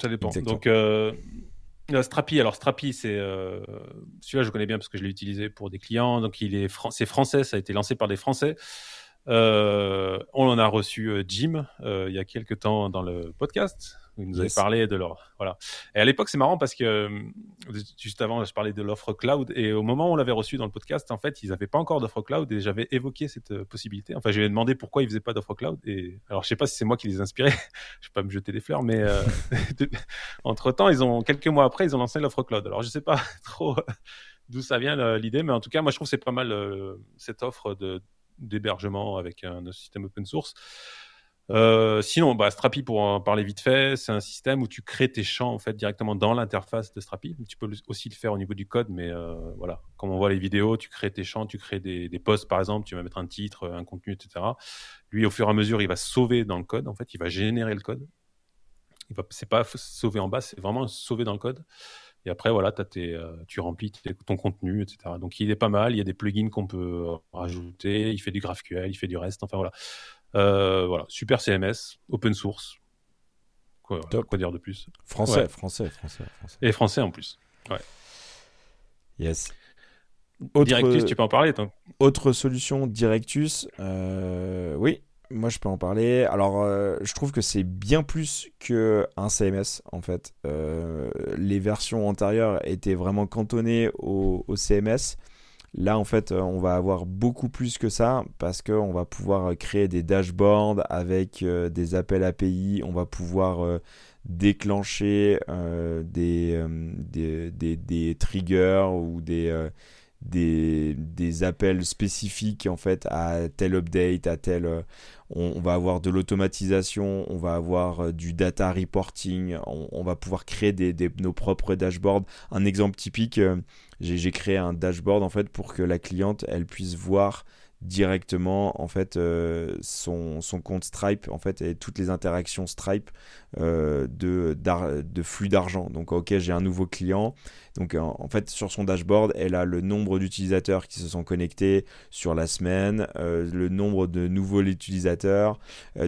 Ça dépend. Donc, euh, Strapi, alors Strapi, c'est euh, celui-là, je connais bien parce que je l'ai utilisé pour des clients. Donc, il est c'est français, ça a été lancé par des Français. Euh, on en a reçu euh, Jim euh, il y a quelques temps dans le podcast. Vous nous avez parlé de leur voilà. Et à l'époque, c'est marrant parce que juste avant, je parlais de l'offre cloud et au moment où on l'avait reçu dans le podcast, en fait, ils n'avaient pas encore d'offre cloud et j'avais évoqué cette possibilité. Enfin, je lui ai demandé pourquoi ils faisaient pas d'offre cloud et alors je sais pas si c'est moi qui les inspirais. *laughs* je vais pas me jeter des fleurs, mais *laughs* entre temps, ils ont quelques mois après, ils ont lancé l'offre cloud. Alors je sais pas *laughs* trop d'où ça vient l'idée, mais en tout cas, moi je trouve c'est pas mal cette offre de d'hébergement avec un, système open source. Euh, sinon, bah, Strapi, pour en parler vite fait, c'est un système où tu crées tes champs en fait directement dans l'interface de Strapi. Tu peux aussi le faire au niveau du code, mais euh, voilà, comme on voit les vidéos, tu crées tes champs, tu crées des, posts par exemple, tu vas mettre un titre, un contenu, etc. Lui, au fur et à mesure, il va sauver dans le code. En fait, il va générer le code. Il va, c'est pas sauver en bas, c'est vraiment sauver dans le code. Et après, voilà, euh, tu remplis ton contenu, etc. Donc, il est pas mal. Il y a des plugins qu'on peut euh, rajouter. Il fait du GraphQL, il fait du reste. Enfin, voilà. Euh, voilà. Super CMS, open source. Quoi, quoi dire de plus? Français, français, français, français. Et français en plus. Ouais. Yes. Directus, tu peux en parler, toi? Autre solution, Directus. oui, moi, je peux en parler. Alors, euh, je trouve que c'est bien plus qu'un CMS, en fait. Euh, les versions antérieures étaient vraiment cantonnées au, CMS. Là, en fait, on va avoir beaucoup plus que ça parce qu'on va pouvoir créer des dashboards avec euh, des appels API. On va pouvoir déclencher des, triggers ou des des, des, appels spécifiques en fait à tel update, à tel. Euh, on, va avoir de l'automatisation, on va avoir euh, du data reporting, on, va pouvoir créer des, nos propres dashboards. Un exemple typique, euh, j'ai créé un dashboard en fait pour que la cliente elle puisse voir directement en fait son, son, compte Stripe en fait et toutes les interactions Stripe de, de flux d'argent. Donc ok j'ai un nouveau client. Donc en, fait sur son dashboard elle a le nombre d'utilisateurs qui se sont connectés sur la semaine, euh, le nombre de nouveaux utilisateurs.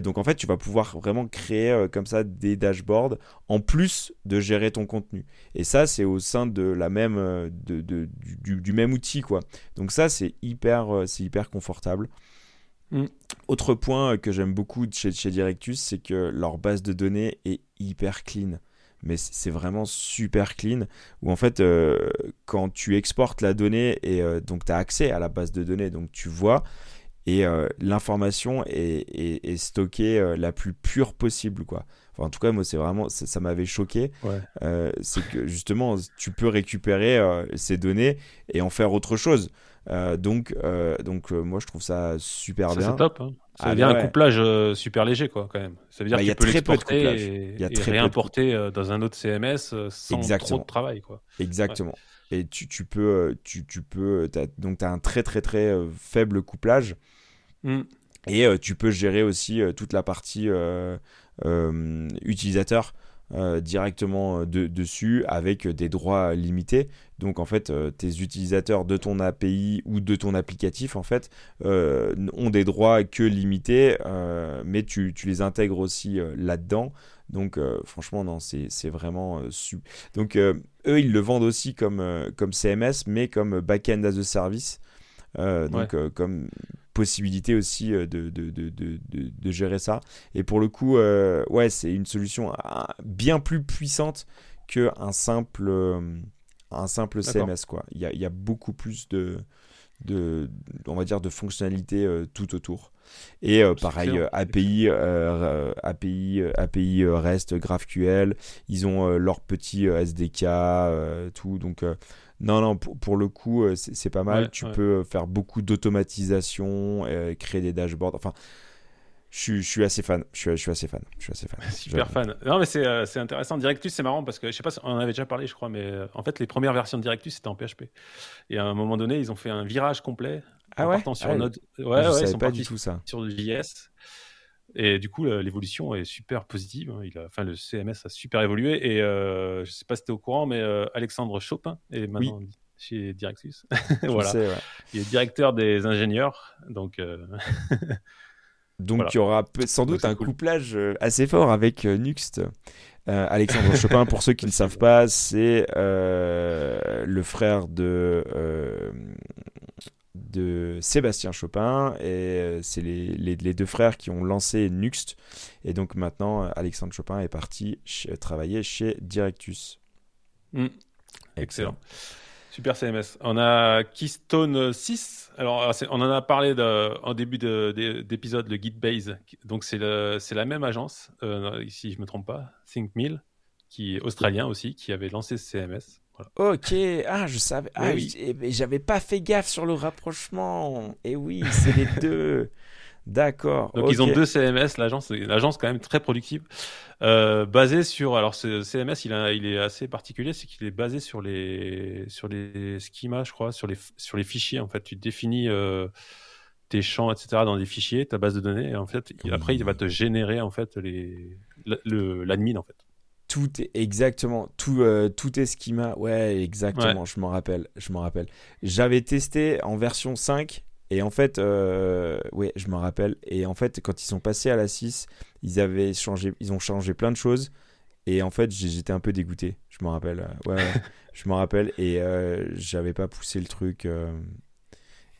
donc en fait tu vas pouvoir vraiment créer comme ça des dashboards en plus de gérer ton contenu. Et ça c'est au sein de la même de, de, du, du, même outil quoi. Donc ça c'est hyper c'est hyper confortable Mm. Autre point que j'aime beaucoup chez, chez Directus, c'est que leur base de données est hyper clean. Mais c'est vraiment super clean. Où en fait, euh, quand tu exportes la donnée, et euh, donc tu as accès à la base de données, donc tu vois, et euh, l'information est, stockée la plus pure possible. quoi. en tout cas, moi, c'est vraiment, ça, m'avait choqué. c'est que justement, tu peux récupérer ces données et en faire autre chose. Euh, donc, euh, donc euh, moi je trouve ça super bien. C'est top. Hein. Ça veut dire un couplage super léger, quoi, quand même. Ça veut dire bah, que tu peux l'exporter et, y a très réimporter dans un autre CMS sans trop de travail, quoi. Exactement. Et tu, tu, peux, tu, tu peux, donc tu as un très très très faible couplage. Mm. Et tu peux gérer aussi toute la partie utilisateur. Euh, directement euh, dessus avec des droits limités. Donc en fait, euh, tes utilisateurs de ton API ou de ton applicatif en fait ont des droits que limités, mais tu, les intègres aussi là-dedans. Donc franchement non, c'est vraiment super. Donc eux ils le vendent aussi comme, comme CMS, mais comme backend as a service. Donc comme possibilité aussi euh, de, de, de, de, gérer ça. Et pour le coup, euh, ouais, c'est une solution ah, bien plus puissante qu'un simple, un simple CMS. Quoi. Il, y a, il y a beaucoup plus de, de, on va dire, de fonctionnalités tout autour. Et pareil, API, API, API REST, GraphQL, ils ont leur petit SDK, tout. Donc, non, non, pour, le coup, c'est pas mal. tu peux faire beaucoup d'automatisation, créer des dashboards. Enfin, je, suis assez fan. Je suis, assez fan. Je suis assez fan. Super fan. Non, mais c'est intéressant. Directus, c'est marrant parce que je sais pas si on en avait déjà parlé, je crois, mais en fait, les premières versions de Directus, c'était en PHP. Et à un moment donné, ils ont fait un virage complet ah ouais? sur ah, Node. Ouais, je ouais, pas du tout ça. Sur le JS. Et du coup, l'évolution est super positive. Hein. Il a, enfin, le CMS a super évolué. Et euh, je sais pas si tu es au courant, mais euh, Alexandre Chopin est maintenant chez Directus. *laughs* voilà. Il est directeur des ingénieurs. Donc. Euh, *laughs* donc, il y aura sans doute un couplage assez fort avec Nuxt. Alexandre *laughs* Chopin, pour ceux qui ne savent pas, c'est le frère de de Sébastien Chopin et euh, c'est les, deux frères qui ont lancé Nuxt et donc maintenant Alexandre Chopin est parti travailler chez Directus. Hmm. Excellent. Super CMS. On a Keystone 6. Alors, on en a parlé en début d'épisode, le Gitbase. Donc, c'est la même agence, euh, si je ne me trompe pas, ThinkMill, qui est australien aussi, qui avait lancé ce CMS. Ok, ah je savais, ah, oui. j'avais pas fait gaffe sur le rapprochement. Et oui, c'est les *laughs* deux. D'accord. Donc ils ont deux CMS, l'agence, l'agence quand même très productive, euh, basée sur, alors ce CMS il, a, il est assez particulier, c'est qu'il est basé sur les sur les schemas, je crois, sur les sur les fichiers en fait. Tu définis euh, tes champs, etc. dans des fichiers, ta base de données, et en fait après il va te générer en fait les l'admin en fait. Tout est exactement, tout, euh, tout est schema. Ouais, exactement, je m'en rappelle, je m'en rappelle. J'avais testé en version 5 et en fait, euh, ouais, je m'en rappelle. Et en fait, quand ils sont passés à la 6, ils avaient changé, ils ont changé plein de choses. Et en fait, j'étais un peu dégoûté. Je m'en rappelle. Ouais, ouais *laughs* je m'en rappelle. Et euh, j'avais pas poussé le truc.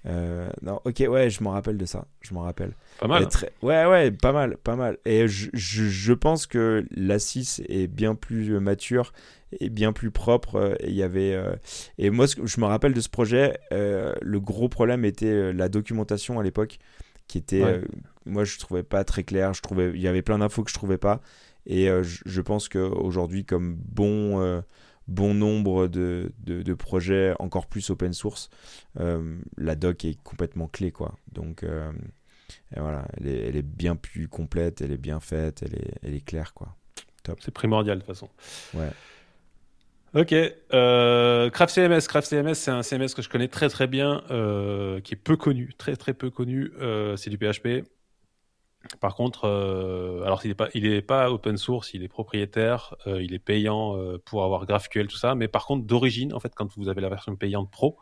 Euh, non, ok, ouais, je m'en rappelle de ça. Je m'en rappelle. Pas mal. Ouais, ouais, pas mal, pas mal. Et je, je, pense que la 6 est bien plus mature et bien plus propre. Et il y avait. Euh, et moi, je me rappelle de ce projet. Euh, le gros problème était la documentation à l'époque, qui était. moi, je trouvais pas très clair. Je trouvais, il y avait plein d'infos que je trouvais pas. Et je, je, pense qu'aujourd'hui, comme bon bon nombre de, de, projets encore plus open source, euh, la doc est complètement clé. Quoi. Donc euh, voilà, elle est, elle est, bien plus complète, elle est bien faite, elle est, elle est claire. Quoi. Top. C'est primordial de toute façon. Ouais. Ok, euh, Craft CMS. Craft CMS, c'est un CMS que je connais très très bien, qui est peu connu, très très peu connu. c'est du PHP. Par contre, euh, alors il n'est pas, open source, il est propriétaire, euh, il est payant euh, pour avoir GraphQL tout ça, mais par contre d'origine, en fait, quand vous avez la version payante pro,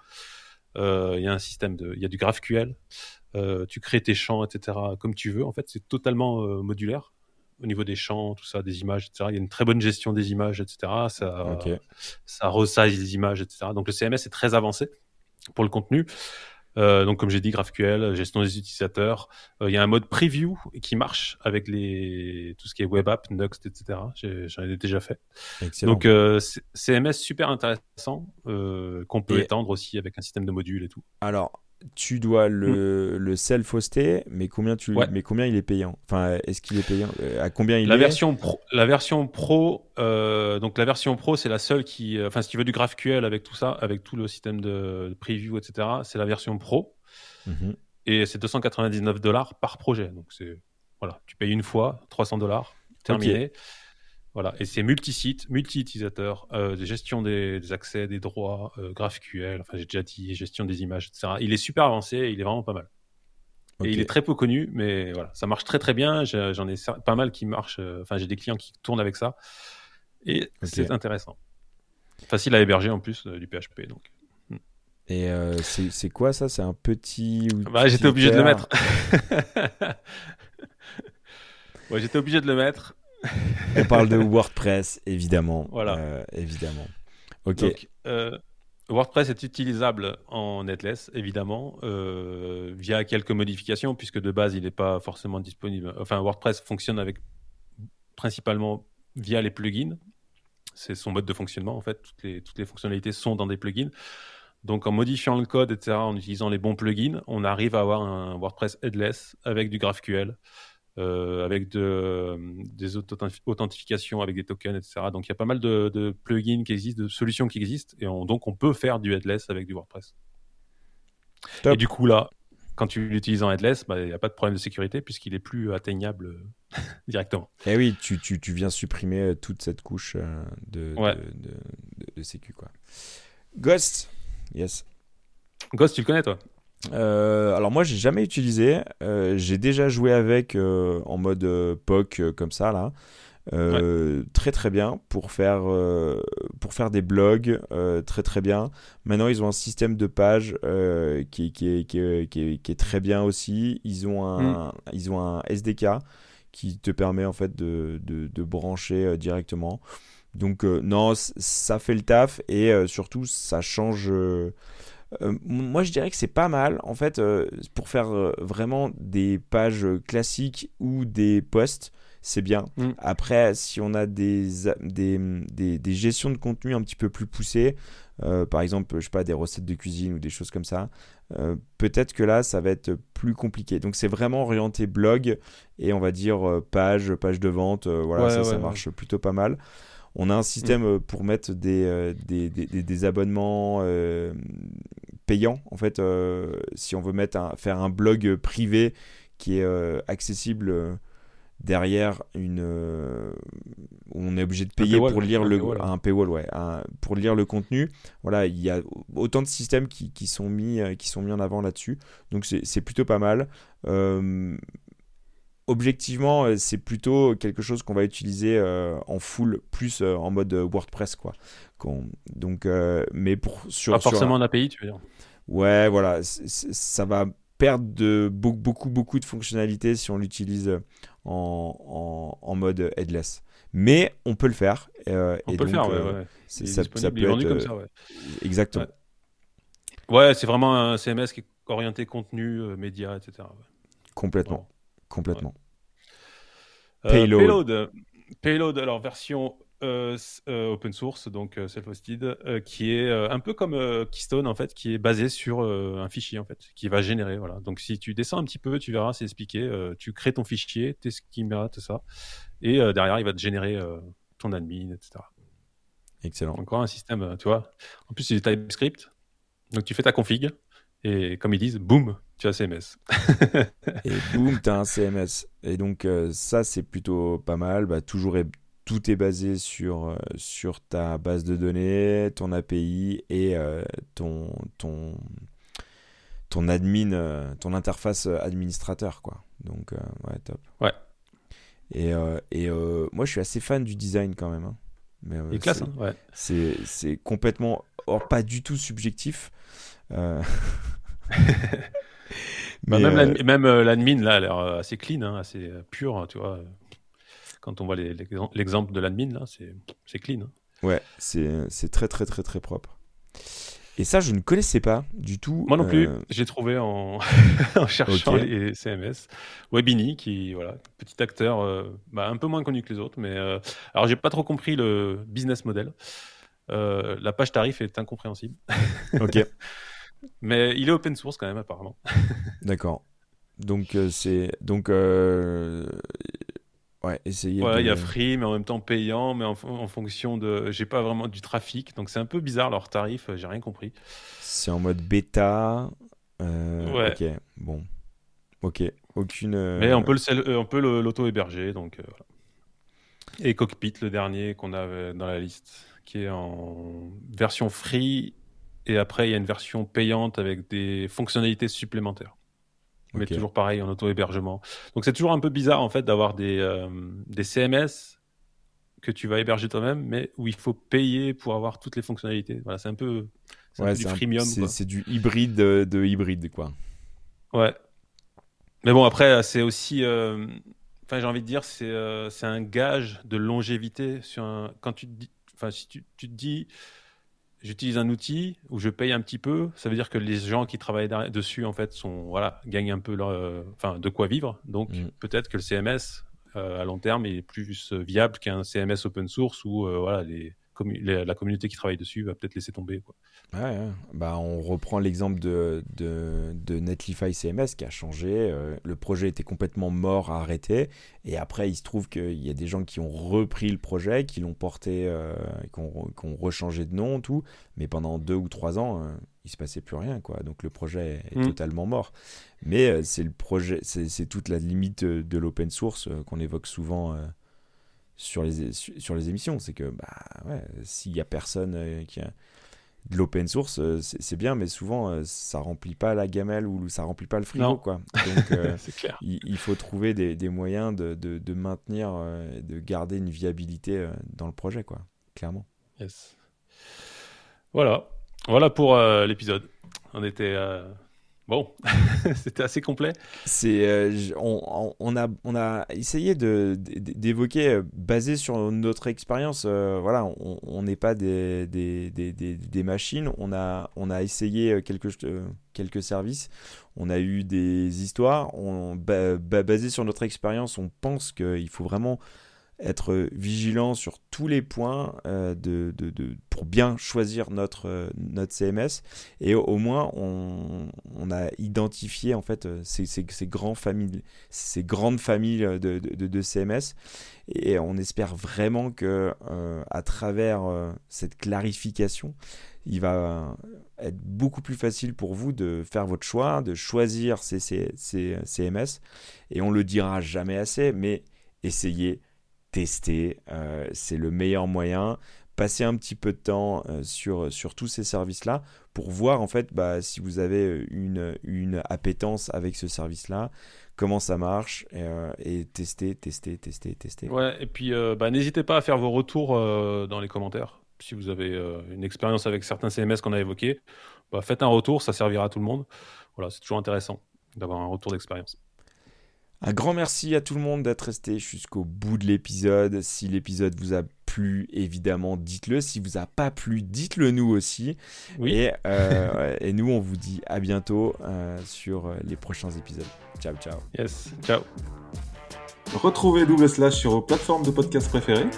il y a un système de, il y a du GraphQL, tu crées tes champs, etc. comme tu veux. En fait, c'est totalement modulaire au niveau des champs, tout ça, des images, etc. Il y a une très bonne gestion des images, etc. Ça, ça resize les images, etc. Donc le CMS est très avancé pour le contenu. Euh, donc, comme j'ai dit, GraphQL, gestion des utilisateurs. Euh, il y a un mode preview qui marche avec les tout ce qui est web app, Next, etc. J'en ai, déjà fait. Excellent. Donc, euh, CMS super intéressant qu'on peut étendre aussi avec un système de modules et tout. Alors, tu dois le, hmm. le self-hoster, mais combien tu, mais combien il est payant? Enfin, est-ce qu'il est payant? Euh, À combien il la est? version pro, La version pro, euh, donc la version pro, c'est la seule qui, euh, enfin, si tu veux du GraphQL avec tout ça, avec tout le système de, preview, etc., c'est la version pro, mhm. et c'est 299 dollars par projet. Donc c'est, voilà, tu payes une fois, 300 dollars, terminé. Voilà, et c'est multi-site, multi-utilisateur, euh, gestion des, accès, des droits, euh, GraphQL, enfin j'ai déjà dit, gestion des images, etc. Il est super avancé et il est vraiment pas mal. Et il est très peu connu, mais voilà, ça marche très très bien. J'en ai pas mal qui marchent, euh, enfin j'ai des clients qui tournent avec ça. Et c'est intéressant. Facile à héberger en plus euh, du PHP. Donc. Hmm. Et c'est quoi ça? C'est un petit. Bah, j'étais obligé de le mettre. *laughs* ouais, j'étais obligé de le mettre. On parle de WordPress, évidemment. Voilà. Euh, évidemment. Ok. Euh, WordPress est utilisable en Netless, évidemment, euh, via quelques modifications, puisque de base, il n'est pas forcément disponible. Enfin, WordPress fonctionne avec principalement via les plugins. C'est son mode de fonctionnement en fait. Toutes les, toutes les fonctionnalités sont dans des plugins. Donc en modifiant le code, etc., en utilisant les bons plugins, on arrive à avoir un WordPress headless avec du GraphQL, avec de, des authentifications, avec des tokens, etc. Donc il y a pas mal de, plugins qui existent, de solutions qui existent, et donc on peut faire du headless avec du WordPress. Et du coup là, quand tu l'utilises en headless, bah, il n'y a pas de problème de sécurité puisqu'il est plus atteignable euh, *laughs* directement. Et eh oui, tu, tu, tu, viens supprimer euh, toute cette couche de, de, de, sécu. Quoi. Ghost Yes. Ghost, tu le connais toi? Euh, alors moi j'ai jamais utilisé, euh, j'ai déjà joué avec euh, en mode POC comme ça là, très très bien pour faire pour faire des blogs très très bien. Maintenant ils ont un système de pages qui, qui, est, qui, est, qui, est, très bien aussi. Ils ont un mm. ils ont un SDK qui te permet en fait de, de, de brancher directement. Donc non ça fait le taf et surtout ça change euh, moi, je dirais que c'est pas mal, en fait, euh, pour faire euh, vraiment des pages classiques ou des posts, c'est bien. Mm. Après, si on a des, des, des, gestions de contenu un petit peu plus poussées, par exemple, je sais pas, des recettes de cuisine ou des choses comme ça, peut-être que là, ça va être plus compliqué. Donc, c'est vraiment orienté blog et on va dire page, page de vente. voilà, ça, ça marche plutôt pas mal. On a un système mm. pour mettre des, des, des, des abonnements payant en fait euh, si on veut mettre un, faire un blog privé qui est euh, accessible euh, derrière une on est obligé de payer pour lire le paywall, un paywall ouais pour lire le contenu. Voilà il y a autant de systèmes qui, qui sont mis qui sont mis en avant là-dessus. Donc c'est plutôt pas mal objectivement, c'est plutôt quelque chose qu'on va utiliser en full, plus en mode WordPress, quoi. Donc, mais pour sur pas forcément un API, tu veux dire ouais, voilà, ça va perdre de beaucoup, beaucoup, de fonctionnalités si on l'utilise en, en, mode headless. Mais on peut le faire. Euh, on peut le faire, ouais, euh, ouais. Ça, ça, peut être, comme ça, ouais. Exactement. Ouais, c'est vraiment un CMS qui est orienté contenu, euh, médias, etc. Complètement. Complètement. Payload. Payload, alors version euh, euh, open source, donc euh, self-hosted, qui est un peu comme Keystone en fait, qui est basé sur un fichier en fait, qui va générer. Voilà. Donc si tu descends un petit peu, tu verras, c'est expliqué. tu crées ton fichier, tes schemas, tout ça, et derrière il va te générer ton admin, etc. Excellent. Encore un système, tu vois. En plus c'est du TypeScript, donc tu fais ta config. Et comme ils disent, boum, tu as CMS. et boum, tu as un CMS. Et donc, ça, c'est plutôt pas mal. Bah, toujours, tout est basé sur, euh, sur ta base de données, ton API et euh, ton, ton, ton admin, euh, ton interface administrateur. Quoi. Donc, ouais, top. Ouais. Et, et moi, je suis assez fan du design quand même. Hein. Mais, classe, hein, ouais. C'est complètement, or, pas du tout subjectif. *laughs* Bah, même l'admin, là, a l'air assez clean, hein, assez pur, tu vois quand on voit l'exemple de l'admin, là, c'est clean. Hein. Ouais, c'est très, très, très, très propre. Et ça, je ne connaissais pas du tout. Moi non plus. Euh, J'ai trouvé en, *laughs* cherchant les CMS. Webini, qui, voilà, petit acteur, euh, bah, un peu moins connu que les autres. Mais euh... alors, j'ai pas trop compris le business model. Euh, la page tarif est incompréhensible. ok. *laughs* mais il est open source quand même, apparemment. *laughs* D'accord. Donc, c'est. Donc, Ouais, essayer. il y a free, mais en même temps payant, mais en, fonction de. J'ai pas vraiment du trafic, donc c'est un peu bizarre leur tarif, j'ai rien compris. C'est en mode bêta. Euh, ouais. Ok, bon. Ok, aucune. Euh, mais on peut euh, on peut l'auto-héberger, donc voilà. Et Cockpit, le dernier qu'on avait dans la liste, qui est en version free, et après il y a une version payante avec des fonctionnalités supplémentaires mais toujours pareil en auto-hébergement. Donc c'est toujours un peu bizarre en fait d'avoir des, euh, des CMS que tu vas héberger toi-même, mais où il faut payer pour avoir toutes les fonctionnalités. Voilà, c'est un peu, du freemium. C'est du hybride de, hybride, quoi. Ouais. Mais bon, après, c'est aussi. Euh, enfin, j'ai envie de dire, c'est euh, c'est un gage de longévité. Sur un, quand tu te dis. Enfin, si tu, tu te dis j'utilise un outil où je paye un petit peu, ça veut dire que les gens qui travaillent dessus en fait sont voilà gagnent un peu leur, euh, enfin de quoi vivre. Donc mm. peut-être que le CMS euh, à long terme est plus viable qu'un CMS open source où euh, voilà les la communauté qui travaille dessus va peut-être laisser tomber. Quoi. Ouais, Bah, on reprend l'exemple de, de, de, Netlify CMS qui a changé. Euh, le projet était complètement mort, arrêté. Et après, il se trouve qu'il y a des gens qui ont repris le projet, qui l'ont porté, euh, qui, ont, rechangé de nom, tout. Mais pendant deux ou trois ans, il euh, il se passait plus rien. Quoi. Donc le projet est mmh. totalement mort. Mais c'est le projet, c'est toute la limite de l'open source qu'on évoque souvent sur les, sur les émissions. C'est que bah, ouais, s'il n'y a personne euh, qui a de l'open source, euh, c'est bien, mais souvent euh, ça remplit pas la gamelle ou ça remplit pas le frigo. Quoi. *laughs* Donc clair. Il, faut trouver des, des moyens de, de, de maintenir, de garder une viabilité dans le projet, quoi, clairement. Yes. Voilà. Voilà pour l'épisode. On était Bon, *laughs* c'était assez complet. C'est, euh, on, a, on a essayé de, d'évoquer, euh, basé sur notre expérience, euh, voilà, on n'est pas des, des, des, des, machines, on a, on a essayé quelques, quelques services, on a eu des histoires, on, basé sur notre expérience, on pense qu'il faut vraiment être vigilant sur tous les points euh, pour bien choisir notre, euh, notre CMS. Et au, moins, on, a identifié en fait euh, ces, grandes familles de, CMS. Et on espère vraiment que à travers cette clarification, il va être beaucoup plus facile pour vous de faire votre choix, de choisir ces, ces CMS. Et on le dira jamais assez, mais essayez tester. Euh, c'est le meilleur moyen. Passer un petit peu de temps euh, sur, sur tous ces services-là pour voir en fait bah, si vous avez une, une appétence avec ce service-là, comment ça marche euh, et tester, tester, tester, tester. Ouais, et puis bah, n'hésitez pas à faire vos retours dans les commentaires. Si vous avez une expérience avec certains CMS qu'on a évoqués, bah, faites un retour, ça servira à tout le monde. Voilà, c'est toujours intéressant d'avoir un retour d'expérience. Un grand merci à tout le monde d'être resté jusqu'au bout de l'épisode. Si l'épisode vous a plu, évidemment, dites-le. Si vous a pas plu, dites-le nous aussi. Oui. Euh, *laughs* et, nous, on vous dit à bientôt euh, sur euh, les prochains épisodes. Ciao, ciao. Yes, ciao. Retrouvez Double Slash sur vos plateformes de podcast préférées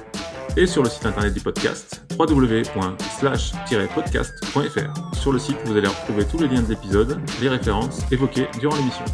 et sur le site internet du podcast www.slash-podcast.fr. Sur le site, vous allez retrouver tous les liens de l'épisode, les références évoquées durant l'émission.